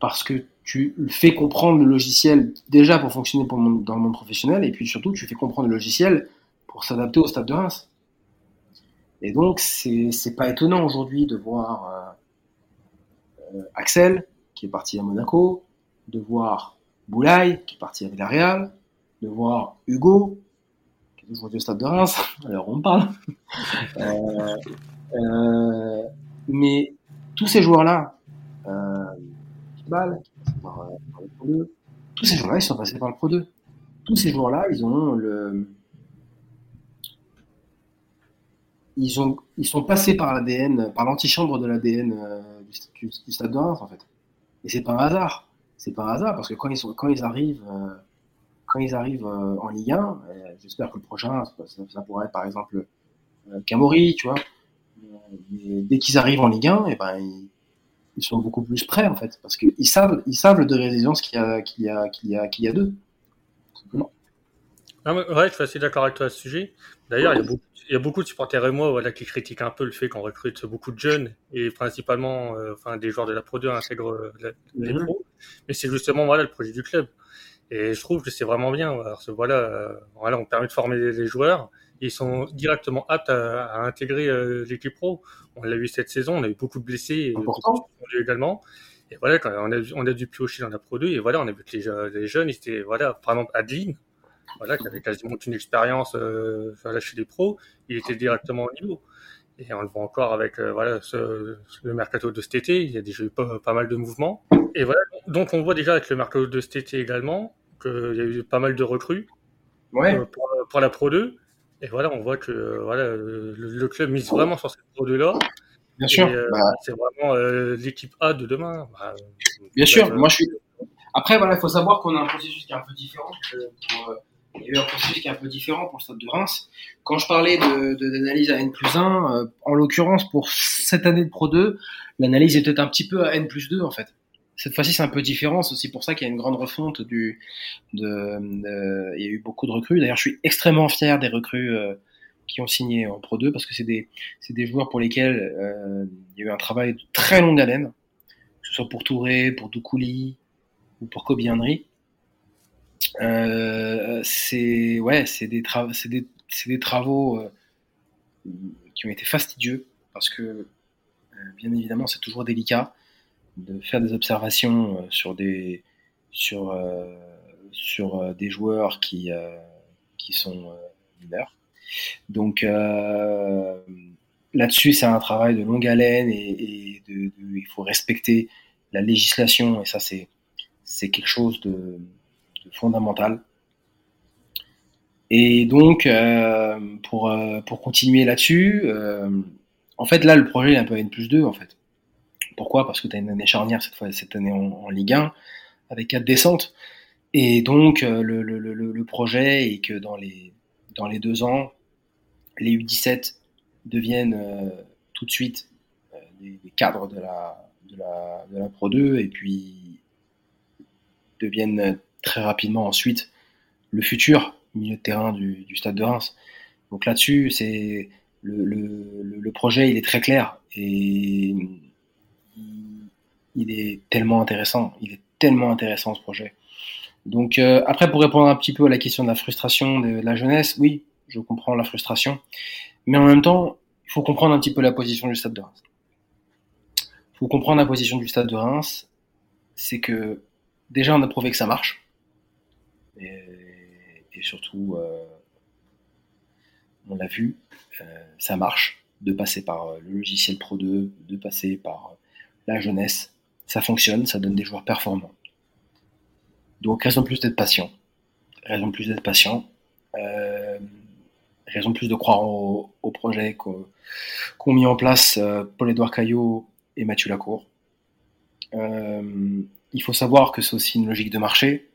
parce que tu fais comprendre le logiciel déjà pour fonctionner dans le monde professionnel, et puis surtout tu fais comprendre le logiciel pour s'adapter au stade de Reims. Et donc c'est pas étonnant aujourd'hui de voir euh, euh, Axel qui est parti à Monaco, de voir Boulaye qui est parti à Villarreal, de voir Hugo qui est aujourd'hui au stade de Reims. Alors on parle. Euh, mais tous ces joueurs là 2. Tous ces joueurs-là, ils sont passés par le Pro 2. Tous ces joueurs-là, ils ont le. Ils, ont, ils sont passés par l'ADN, par l'antichambre de l'ADN euh, du, Stade de Reims, en fait. Et c'est pas un hasard. C'est pas un hasard, parce que quand ils, sont, quand ils arrivent, euh, quand ils arrivent euh, en Ligue 1, j'espère que le prochain, ça, pourrait être par exemple Camori, tu vois. dès qu'ils arrivent en Ligue 1, et ben, ils, ils sont beaucoup plus prêts en fait, parce qu'ils savent, ils savent le degré d'exigence qu'il y a, qu'il y a, qu'il y a, qu'il y a d'eux. Ah, ouais, je suis assez d'accord avec toi à ce sujet. D'ailleurs, il, y a beaucoup, il y a beaucoup de supporters et moi voilà, qui critiquent un peu le fait qu'on recrute beaucoup de jeunes et principalement euh, enfin, des joueurs de la Pro 2 intègrent euh, les pros. Mais c'est justement voilà, le projet du club. Et je trouve que c'est vraiment bien. Que, voilà, euh, voilà, on permet de former les joueurs ils sont directement aptes à, à intégrer euh, l'équipe pro. On l'a vu cette saison, on a eu beaucoup de blessés et également. Et voilà, quand on a, on a dû piocher dans la Pro 2 et voilà, on a vu que les, les jeunes, étaient, voilà, par exemple, Adeline, voilà, qui avait quasiment une expérience euh, chez les pros, il était directement au niveau. Et on le voit encore avec euh, voilà ce, le mercato de cet été, il y a déjà eu pas, pas, mal de mouvements. Et voilà, donc on voit déjà avec le mercato de cet été également qu'il y a eu pas mal de recrues ouais. pour, pour, la Pro 2. Et voilà, on voit que voilà, le, club mise vraiment sur cette produit-là. Bien sûr. Bah. C'est vraiment l'équipe A de demain. Bah, Bien sûr. Moi, je suis. Après, voilà, il faut savoir qu'on a un processus qui est un peu différent. Pour, il y a eu un processus qui est un peu différent pour le Stade de Reims. Quand je parlais de, d'analyse à N plus 1, en l'occurrence, pour cette année de Pro 2, l'analyse était un petit peu à N plus 2, en fait. Cette fois-ci, c'est un peu différent. C'est aussi pour ça qu'il y a une grande refonte. De, il y a eu beaucoup de recrues. D'ailleurs, je suis extrêmement fier des recrues euh, qui ont signé en Pro 2 parce que c'est des, joueurs pour lesquels euh, il y a eu un travail de très longue haleine, que ce soit pour Touré, pour Doukouli ou pour Kobe Henry. Euh, c'est ouais, c'est des, des, travaux qui ont été fastidieux parce que bien évidemment c'est toujours délicat de faire des observations euh, sur des sur euh, sur euh, des joueurs qui qui sont mineurs. Donc là-dessus, c'est un travail de longue haleine et, et de, de, il faut respecter la législation et ça c'est c'est quelque chose de, de, fondamental. Et donc euh, pour pour continuer là-dessus, euh, en fait là le projet est un peu N plus 2 en fait. Pourquoi? Parce que tu as une année charnière cette fois cette année en, Ligue 1 avec quatre descentes. Et donc euh, le, projet est que dans les deux ans, les U17 deviennent euh, tout de suite euh, des, cadres de la, Pro 2 et puis deviennent très rapidement ensuite le futur milieu de terrain du, Stade de Reims. Donc là-dessus, c'est le, le, le, projet, il est très clair et il est tellement intéressant. Il est tellement intéressant ce projet. Donc euh, après, pour répondre un petit peu à la question de la frustration de la jeunesse, oui, je comprends la frustration, mais en même temps, il faut comprendre un petit peu la position du Stade de Reims. Il faut comprendre la position du Stade de Reims, c'est que déjà on a prouvé que ça marche, et, surtout, euh, on l'a vu, euh, ça marche de passer par le logiciel Pro 2, de passer par la jeunesse, ça fonctionne, ça donne des joueurs performants. Donc raison de plus d'être patient, raison de plus d'être patient, euh, raison de plus de croire au, projet qu'ont mis en place euh, Paul-Édouard Caillot et Mathieu Lacour. Euh, il faut savoir que c'est aussi une logique de marché.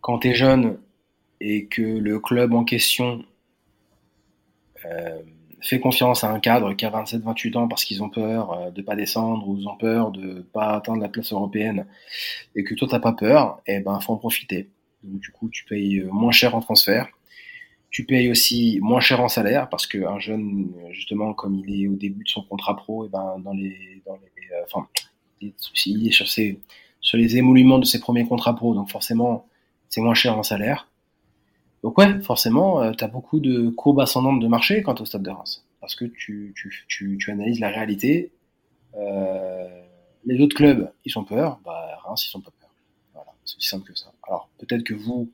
Quand tu es jeune et que le club en question fait confiance à un cadre qui a 27-28 ans parce qu'ils ont peur euh, de pas descendre ou ils ont peur de pas atteindre la place européenne et que toi t'as pas peur, eh ben faut en profiter. Du coup tu payes euh, moins cher en transfert, tu payes aussi moins cher en salaire parce que un jeune justement comme il est au début de son contrat pro, et eh ben dans les dans les euh, enfin il est sur ses sur les émoluments de ses premiers contrats pro, donc forcément c'est moins cher en salaire. Donc ouais, forcément, euh, tu as beaucoup de courbes ascendantes de marché quant au Stade de Reims, parce que tu, tu, tu, tu analyses la réalité. Euh, les autres clubs, ils sont peur, bah Reims, ils sont pas peur. Voilà, c'est aussi simple que ça. Alors peut-être que vous,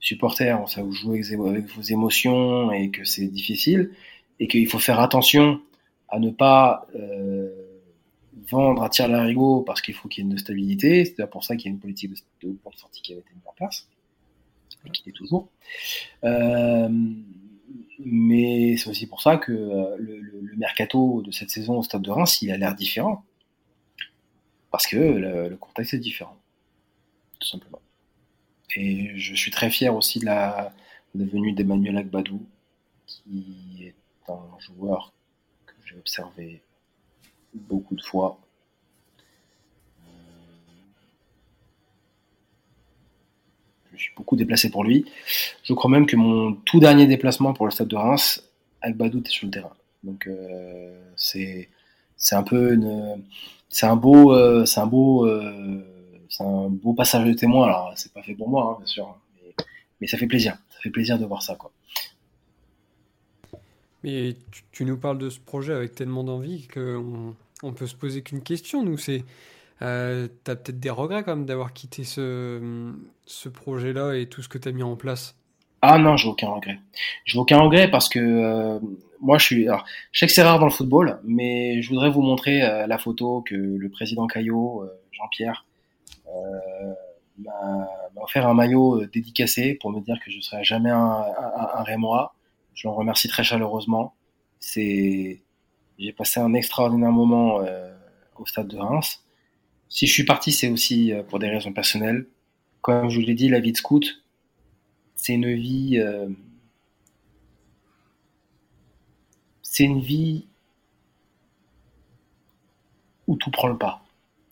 supporters, ça vous joue avec, vos émotions et que c'est difficile, et qu'il faut faire attention à ne pas euh, vendre à tir larigot parce qu'il faut qu'il y ait une stabilité. C'est pour ça qu'il y a une politique de, de sortie qui a été mise en place qui est toujours. Euh, mais c'est aussi pour ça que euh, le, mercato de cette saison au Stade de Reims, il a l'air différent. Parce que le, le, contexte est différent, tout simplement. Et je suis très fier aussi de la, de la venue d'Emmanuel Agbadou, qui est un joueur que j'ai observé beaucoup de fois me suis beaucoup déplacé pour lui. Je crois même que mon tout dernier déplacement pour le stade de Reims, avec Badou, était sur le terrain. Donc euh, c'est c'est un peu une c'est un beau euh, c'est un beau euh, c'est un beau passage de témoin. Alors c'est pas fait pour moi, hein, bien sûr, mais, ça fait plaisir. Ça fait plaisir de voir ça, quoi. Mais tu, tu nous parles de ce projet avec tellement d'envie qu'on on peut se poser qu'une question. Nous, c'est euh, peut-être des regrets quand même d'avoir quitté ce, ce projet-là et tout ce que tu as mis en place Ah non, j'ai aucun regret. J'ai aucun regret parce que euh, moi je suis. Je sais que c'est rare dans le football, mais je voudrais vous montrer euh, la photo que le président Caillot, euh, Jean-Pierre, m'a offert un maillot dédicacé pour me dire que je serai jamais un, un, un. Je l'en remercie très chaleureusement. J'ai passé un extraordinaire moment au stade de Reims. Si je suis parti, c'est aussi pour des raisons personnelles. Comme je vous l'ai dit, la vie de scout, c'est une vie. c'est une vie où tout prend le pas.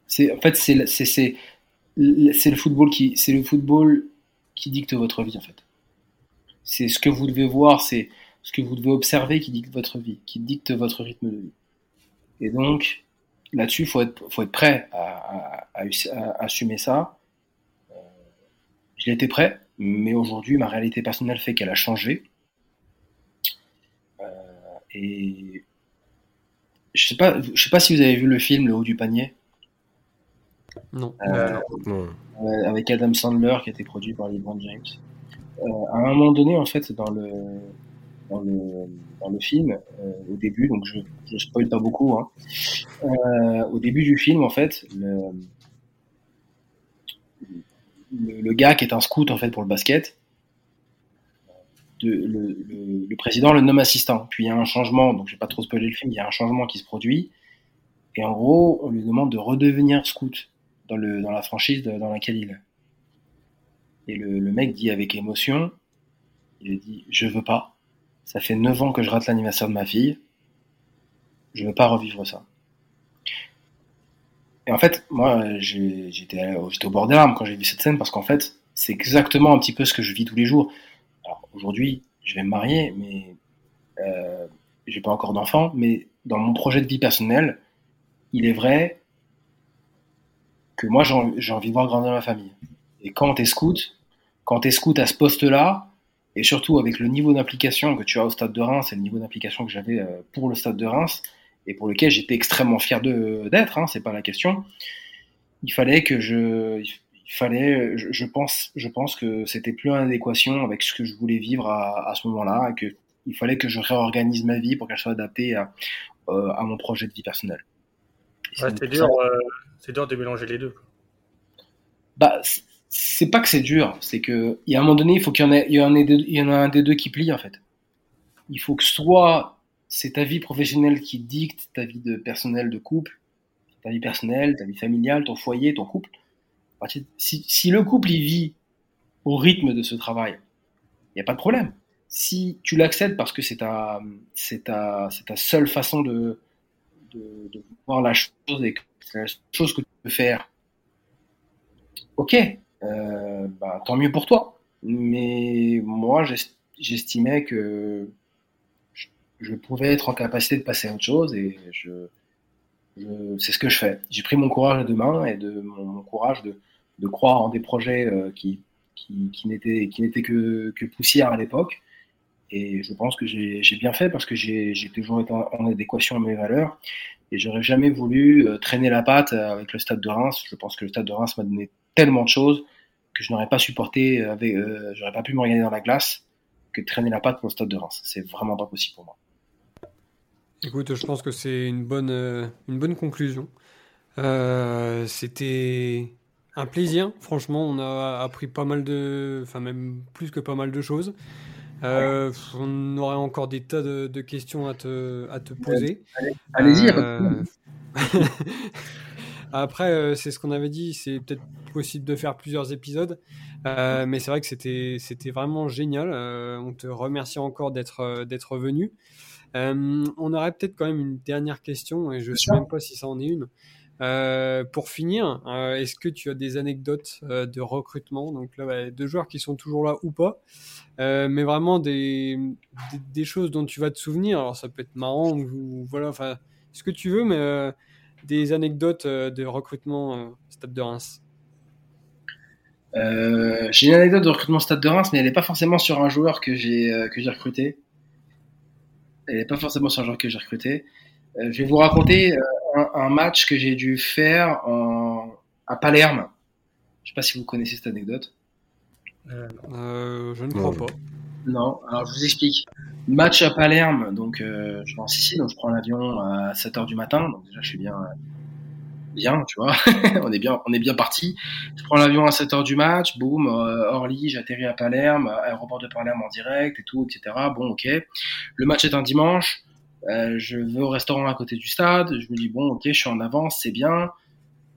C'est en fait c'est le football qui c'est le football qui dicte votre vie en fait. C'est ce que vous devez voir, c'est ce que vous devez observer qui dicte votre vie, qui dicte votre rythme de vie. Et donc là-dessus, faut être faut être prêt à, à, assumer ça. Je l'étais prêt, mais aujourd'hui ma réalité personnelle fait qu'elle a changé. Euh, et je sais pas, je sais pas si vous avez vu le film Le haut du panier. Non. Euh, avec Adam Sandler qui a été produit par LeBron James. Euh, à un moment donné, en fait, dans le dans le, le film, euh, au début, donc je je spoil pas beaucoup. Hein, au début du film, en fait, le, le, le, gars qui est un scout en fait pour le basket, le, président le nomme assistant. Puis il y a un changement, donc je vais pas trop spoiler le film, il y a un changement qui se produit. Et en gros, on lui demande de redevenir scout dans, le, la franchise dans laquelle il est. Et le, mec dit avec émotion, il dit, je veux pas. Ça fait 9 ans que je rate l'anniversaire de ma fille. Je veux pas revivre ça. Et en fait, moi, j'étais au bord des larmes quand j'ai vu cette scène parce qu'en fait, c'est exactement un petit peu ce que je vis tous les jours. Alors aujourd'hui, je vais me marier, mais euh, j'ai pas encore d'enfant. Mais dans mon projet de vie personnel, il est vrai que moi j'ai envie de voir grandir ma famille. Et quand tu es scout, quand tu es scout à ce poste-là, et surtout avec le niveau d'implication que tu as au Stade de Reims et le niveau d'implication que j'avais euh, pour le Stade de Reims, et pour lequel j'étais extrêmement fier d'être, hein, c'est pas la question, il fallait que je, il fallait, je, pense, je pense que c'était plus en adéquation avec ce que je voulais vivre à, à ce moment-là, et que il fallait que je réorganise ma vie pour qu'elle soit adaptée à, euh, à, mon projet de vie personnel. c'est dur, euh, c'est dur de mélanger les deux. Bah, c'est pas que c'est dur, c'est que il y a un moment donné, il faut qu'il y en ait, il y en il a un des deux qui plie en fait. Il faut que soit c'est ta vie professionnelle qui dicte ta vie de personnelle de couple, ta vie personnelle, ta vie familiale, ton foyer, ton couple, si, le couple y vit au rythme de ce travail, il n'y a pas de problème. Si tu l'acceptes parce que c'est ta, c'est ta, c'est ta seule façon de, de, voir la chose et que c'est la chose que tu peux faire, ok, euh, bah, tant mieux pour toi. Mais moi, j'estimais que je pouvais être en capacité de passer à autre chose et c'est ce que je fais. J'ai pris mon courage à deux mains et de mon courage de, de croire en des projets euh, qui n'étaient que, que poussière à l'époque. Et je pense que j'ai bien fait parce que j'ai toujours été en, adéquation à mes valeurs. Et j'aurais jamais voulu euh, traîner la patte avec le stade de Reims. Je pense que le stade de Reims m'a donné tellement de choses que je n'aurais pas supporté, avec, euh, j'aurais pas pu me regarder dans la glace que traîner la patte pour le stade de Reims. C'est vraiment pas possible pour moi. Écoute, je pense que c'est une bonne, une bonne conclusion. C'était un plaisir. Franchement, on a appris pas mal de, enfin même plus que pas mal de choses. Euh, on aurait encore des tas de, questions à te, à te poser. Allez-y. Euh... Après, euh, c'est ce qu'on avait dit, c'est peut-être possible de faire plusieurs épisodes, euh, mais c'est vrai que c'était c'était vraiment génial. on te remercie encore d'être d'être venu. on aurait peut-être quand même une dernière question, et je ne sais même pas si ça en est une. Euh, pour finir, euh, est-ce que tu as des anecdotes euh, de recrutement? Donc là, bah, de joueurs qui sont toujours là ou pas, mais vraiment des, des, choses dont tu vas te souvenir. Alors ça peut être marrant ou, voilà, enfin ce que tu veux, mais des anecdotes de recrutement Stade de Reims. j'ai une anecdote de recrutement Stade de Reims, mais elle n'est pas forcément sur un joueur que j'ai que j'ai recruté. Elle n'est pas forcément sur un joueur que j'ai recruté. je vais vous raconter un, match que j'ai dû faire en, à Palerme. Je sais pas si vous connaissez cette anecdote. Euh, je ne crois pas. Non, alors je vous explique. Match à Palerme, donc euh, je vais en Sicile, donc je prends l'avion à 7h du matin, donc déjà je suis bien, bien, tu vois, on est bien, bien parti. Je prends l'avion à 7h du match, boum, euh, Orly, j'atterris à Palerme, aéroport de Palerme en direct et tout, etc. Bon, ok. Le match est un dimanche, Euh, je vais au restaurant à côté du stade. Je me dis bon, ok, je suis en avance, c'est bien.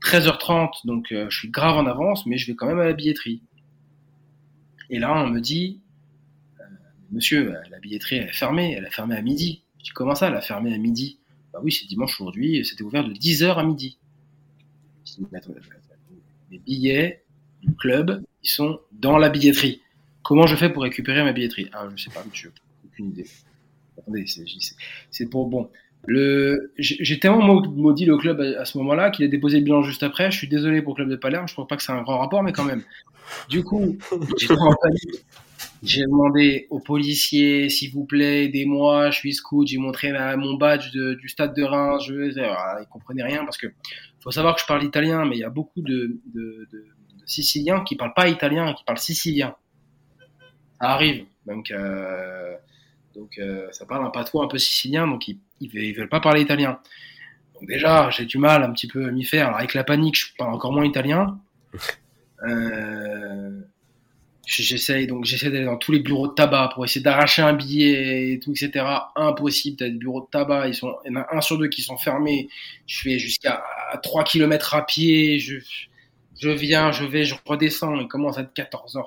13h30, donc euh, je suis grave en avance, mais je vais quand même à la billetterie. Et là, on me dit, euh, monsieur, la billetterie elle est fermée, elle a fermé à midi. Je dis comment ça, elle a fermé à midi? Bah oui, c'est dimanche aujourd'hui, c'était ouvert de 10h à midi. Je dis, les billets du club, ils sont dans la billetterie. Comment je fais pour récupérer ma billetterie? Ah, je sais pas, monsieur, aucune idée. Attendez, c'est pour bon. Le, j'ai tellement maudit le club à, ce moment-là qu'il a déposé le bilan juste après. Je suis désolé pour le club de Palerme. Je ne crois pas que c'est un grand rapport, mais quand même. Du coup, j'ai demandé aux policiers, s'il vous plaît, aidez-moi. Je suis scout. J'ai montré mon badge du stade de Reims. Je, ne ils comprenaient rien parce que faut savoir que je parle italien, mais il y a beaucoup de, Siciliens qui parlent pas italien qui parlent sicilien. Ça arrive. Donc, euh, euh, ça parle un patois un peu sicilien, donc ils, ils, veulent pas parler italien. Donc déjà, j'ai du mal un petit peu à m'y faire. Alors avec la panique, je parle encore moins italien. Euh, j'essaye donc j'essaie d'aller dans tous les bureaux de tabac pour essayer d'arracher un billet et tout etc impossible t'as des bureaux de tabac ils sont il y en a un sur deux qui sont fermés je fais jusqu'à 3 km à pied je je viens je vais je redescends il commence à être 14h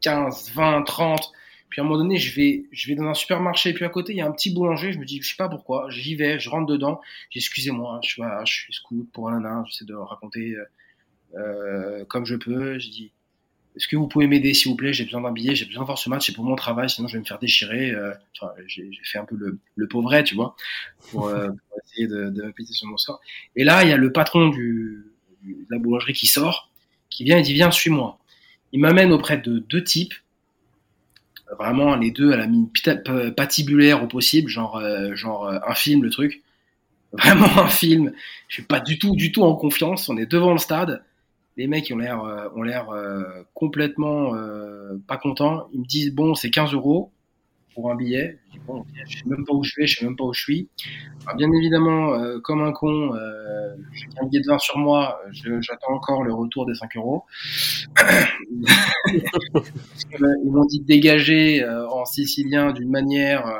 15 20 30 puis à un moment donné, je vais, je vais dans un supermarché, puis à côté, il y a un petit boulanger. Je me dis, je sais pas pourquoi. J'y vais, je rentre dedans. Excusez-moi, je suis, je suis scout pour un nain. J'essaie de raconter euh, euh, comme je peux. Je dis, est-ce que vous pouvez m'aider, s'il vous plaît? J'ai besoin d'un billet, j'ai besoin de voir ce match. C'est pour mon travail, sinon je vais me faire déchirer. Euh, enfin, j'ai fait un peu le, le pauvret, tu vois, pour, euh, pour essayer de, de m'appuyer sur mon sort. Et là, il y a le patron du, de la boulangerie qui sort, qui vient et dit, viens, suis-moi. Il m'amène auprès de deux types vraiment les deux à la mine patibulaire au possible, genre, euh, genre euh, un film, le truc. Vraiment un film. Je suis pas du tout, du tout en confiance. On est devant le stade. Les mecs ont l'air, euh, ont l'air complètement pas contents. Ils me disent bon, c'est 15 euros pour un billet. Je bon, je sais même pas où je vais, je sais même pas où je suis. Alors, bien évidemment, euh, comme un con, euh, j'ai un billet de vin sur moi, j'attends encore le retour des 5 euros. Ils m'ont dit de dégager euh, en sicilien d'une manière, euh,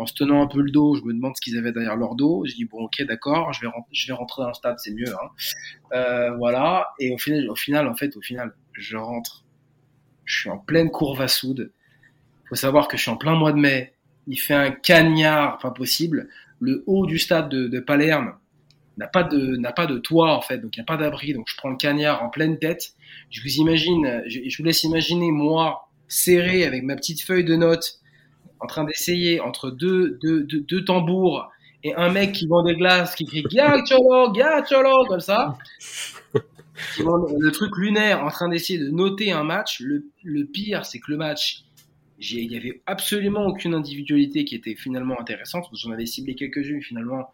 en se tenant un peu le dos. Je me demande ce qu'ils avaient derrière leur dos. Je dis bon, ok, d'accord, je vais rentrer, je vais rentrer dans le stade, c'est mieux. Hein. voilà. Et au final, au final, en fait, au final, je rentre. Je suis en pleine courbe à soude faut savoir que je suis en plein mois de mai. Il fait un cagnard pas possible. Le haut du stade de, Palerme n'a pas de n'a pas de toit en fait, donc il n'y a pas d'abri. Donc je prends le cagnard en pleine tête. Je vous imagine, je vous laisse imaginer moi serré avec ma petite feuille de notes, en train d'essayer entre deux, deux, deux, tambours et un mec qui vend des glaces qui crie Gacciolo, Gacciolo comme ça. le truc lunaire en train d'essayer de noter un match. Le, le pire, c'est que le match, il y avait absolument aucune individualité qui était finalement intéressante. J'en avais ciblé quelques-unes, finalement,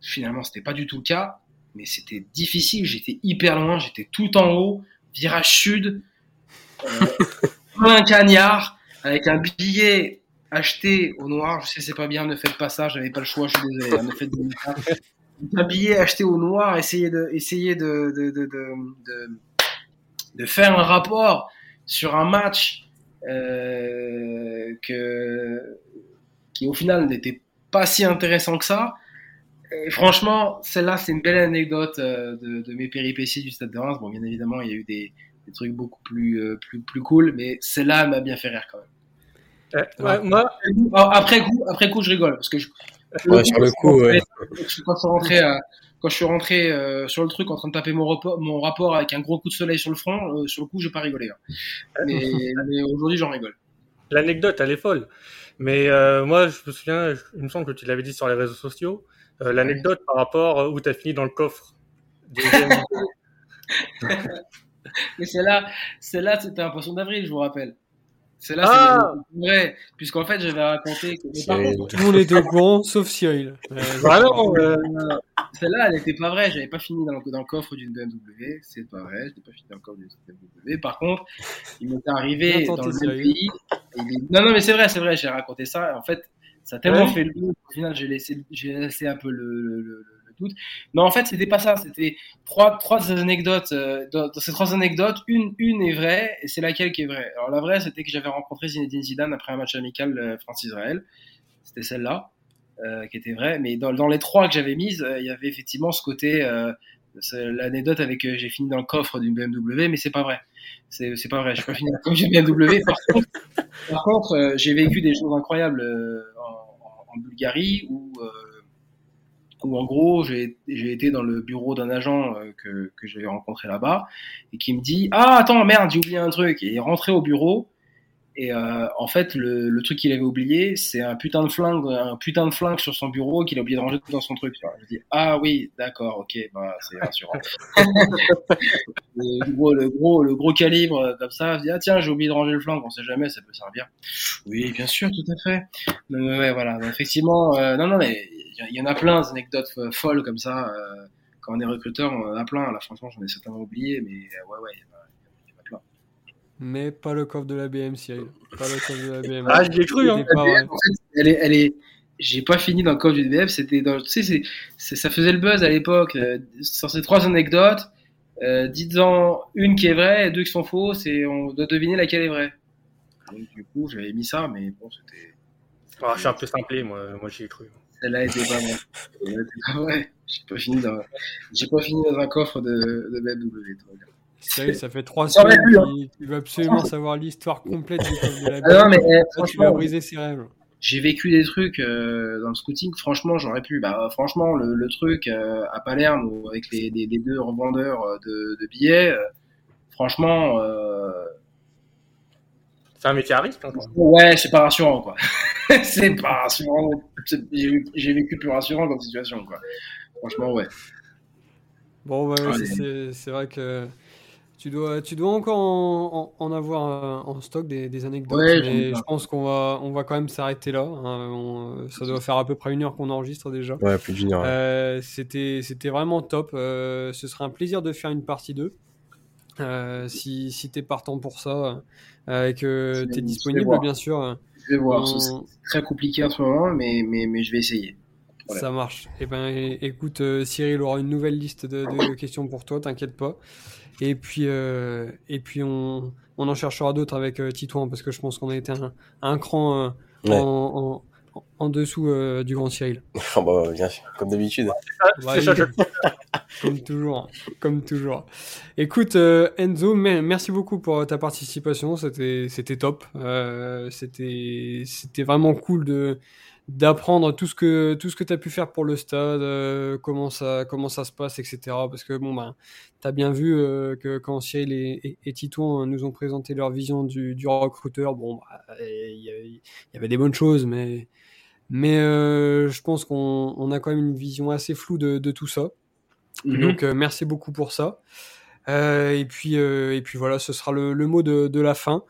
finalement, c'était pas du tout le cas. Mais c'était difficile. J'étais hyper loin. J'étais tout en haut, virage sud, euh, un cagnard avec un billet acheté au noir. Je sais, c'est pas bien. Ne faites pas ça. J'avais pas le choix. Je suis désolé. Hein, ne faites pas. Acheté au noir. Essayer de, essayer de, de, de, de, faire un rapport sur un match euh, qui au final n'était pas si intéressant que ça. Et franchement, celle-là, c'est une belle anecdote euh, de, mes péripéties du Stade de Reims. Bon, bien évidemment, il y a eu des, trucs beaucoup plus, euh, plus, plus cool, mais celle-là m'a bien fait rire quand même. Ouais, moi, après coup, après coup, je rigole parce que je, ouais, sur le coup, ouais. je suis rentré à, quand je suis rentré euh, sur le truc en train de taper mon rapport, mon rapport avec un gros coup de soleil sur le front, euh, sur le coup, j'ai pas rigolé. Hein. Mais, mais aujourd'hui, j'en rigole. L'anecdote, elle est folle. Mais euh, moi, je me souviens, il me semble que tu l'avais dit sur les réseaux sociaux, l'anecdote par rapport où tu as fini dans le coffre. mais celle-là, celle-là, c'était un poisson d'avril, je vous rappelle. C'est là, ah c'est vrai, puisqu'en fait, j'avais raconté que. tout le monde était au courant, sauf Cyril. Euh, vraiment, euh, celle-là, elle n'était pas vraie. J'avais pas fini dans le, dans le coffre d'une BMW. C'est pas vrai. Je n'ai pas fini dans le coffre d'une BMW. Par contre, il m'était arrivé dans le même pays. Non, non, mais c'est vrai, c'est vrai. J'ai raconté ça. En fait, ça a tellement fait le Au final, j'ai laissé, j'ai laissé un peu le, le mais en fait, c'était pas ça. C'était trois, trois anecdotes. Euh, dans, ces trois anecdotes, une, une est vraie et c'est laquelle qui est vraie. Alors la vraie, c'était que j'avais rencontré Zinedine Zidane après un match amical euh, France-Israël. C'était celle-là. qui était vrai. Mais dans, les trois que j'avais mises, il y avait effectivement ce côté l'anecdote avec j'ai fini dans le coffre d'une BMW, mais c'est pas vrai. C'est, c'est pas vrai. Je pas fini dans le BMW. Par contre, par contre j'ai vécu des choses incroyables en, en, Bulgarie où où en gros j'ai été dans le bureau d'un agent euh, que, que j'avais rencontré là-bas et qui me dit ah attends merde j'ai oublié un truc et il rentré au bureau et euh, en fait, le, le truc qu'il avait oublié, c'est un putain de flingue, un putain de flingue sur son bureau qu'il a oublié de ranger dans son truc. Je dis ah oui, d'accord, ok, bah c'est rassurant. le, gros, le gros, le gros calibre euh, comme ça, je dis ah tiens, j'ai oublié de ranger le flingue, on sait jamais, ça peut servir. Oui, bien sûr, tout à fait. Donc, ouais, voilà. Donc, effectivement, euh, non, non, mais il y, en a plein d'anecdotes folles comme ça. Euh, quand on est recruteur, on en a plein. Là, franchement, j'en ai certainement oublié, mais ouais, ouais mais pas le coffre de la BM, Cyril. Pas le coffre de la BM. Ah, je l'ai cru, hein. En fait, elle est, elle est, j'ai pas fini dans le coffre du BM, c'était dans, tu sais, c'est, ça faisait le buzz à l'époque. Euh, sur ces trois anecdotes, euh, dites-en une qui est vraie et deux qui sont fausses et on doit deviner laquelle est vraie. Donc, du coup, j'avais mis ça, mais bon, c'était. Ah, je suis un peu simplé, moi, moi j'y ai cru. Celle-là était pas vraie. ouais, j'ai pas fini dans, j'ai pas fini dans un coffre de, de BMW, toi, ça fait trois semaines qu'il tu veut absolument savoir l'histoire complète du de la ah non, mais, eh, tu vas briser ses rêves. J'ai vécu des trucs euh, dans le scouting, franchement, j'aurais pu. Bah, franchement, le, le truc euh, à Palerme, avec les, les, les, deux revendeurs euh, de, de billets, euh, franchement. c'est un métier à risque. Hein, ouais, c'est pas rassurant, quoi. c'est pas rassurant. J'ai vécu plus rassurant comme situation, quoi. Franchement, ouais. Bon, ouais, c'est vrai que tu dois, tu dois encore en, avoir en stock des, anecdotes, mais je pense qu'on va, on va quand même s'arrêter là. Hein. ça doit faire à peu près une heure qu'on enregistre déjà. Ouais, plus d'une heure. Euh, c'était, c'était vraiment top. Euh, ce serait un plaisir de faire une partie 2. Euh, si si tu es partant pour ça et que tu es disponible, bien sûr. Je vais voir. C'est très compliqué en ce moment, mais, mais, mais je vais essayer. Ça marche. Eh ben, écoute, Cyril aura une nouvelle liste de, de questions pour toi, t'inquiète pas. Et puis, euh, et puis on, on en cherchera d'autres avec euh, Titouan parce que je pense qu'on a été un, un cran euh, en, en, en, dessous euh, du grand Cyril. Ah bah, bien sûr, comme d'habitude. comme toujours, comme toujours. Écoute, euh, Enzo, merci beaucoup pour ta participation. C'était, c'était top. c'était, c'était vraiment cool de d'apprendre tout ce que tout ce que tu as pu faire pour le stade, euh, comment ça comment ça se passe, etc. Parce que bon ben tu as bien vu euh, que quand Cyril et, et, Titouan nous ont présenté leur vision du, du recruteur, bon bah, il y, avait des bonnes choses, mais mais euh, je pense qu'on on a quand même une vision assez floue de, de tout ça. Mm-hmm. Donc merci beaucoup pour ça. et puis et puis voilà, ce sera le, le mot de, de la fin.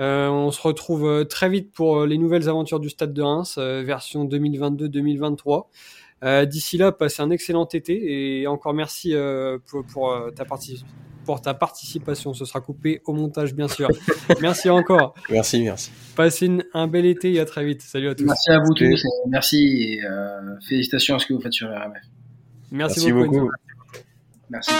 Euh, on se retrouve euh, très vite pour euh, les nouvelles aventures du Stade de Reims, version 2022-2023. D'ici là, passez un excellent été et encore merci pour, ta pour ta participation. Ce sera coupé au montage, bien sûr. merci encore. Merci, merci. Passez un bel été et à très vite. Salut à tous. Merci à vous tous. merci et félicitations à ce que vous faites sur RMF. Merci, beaucoup. Merci.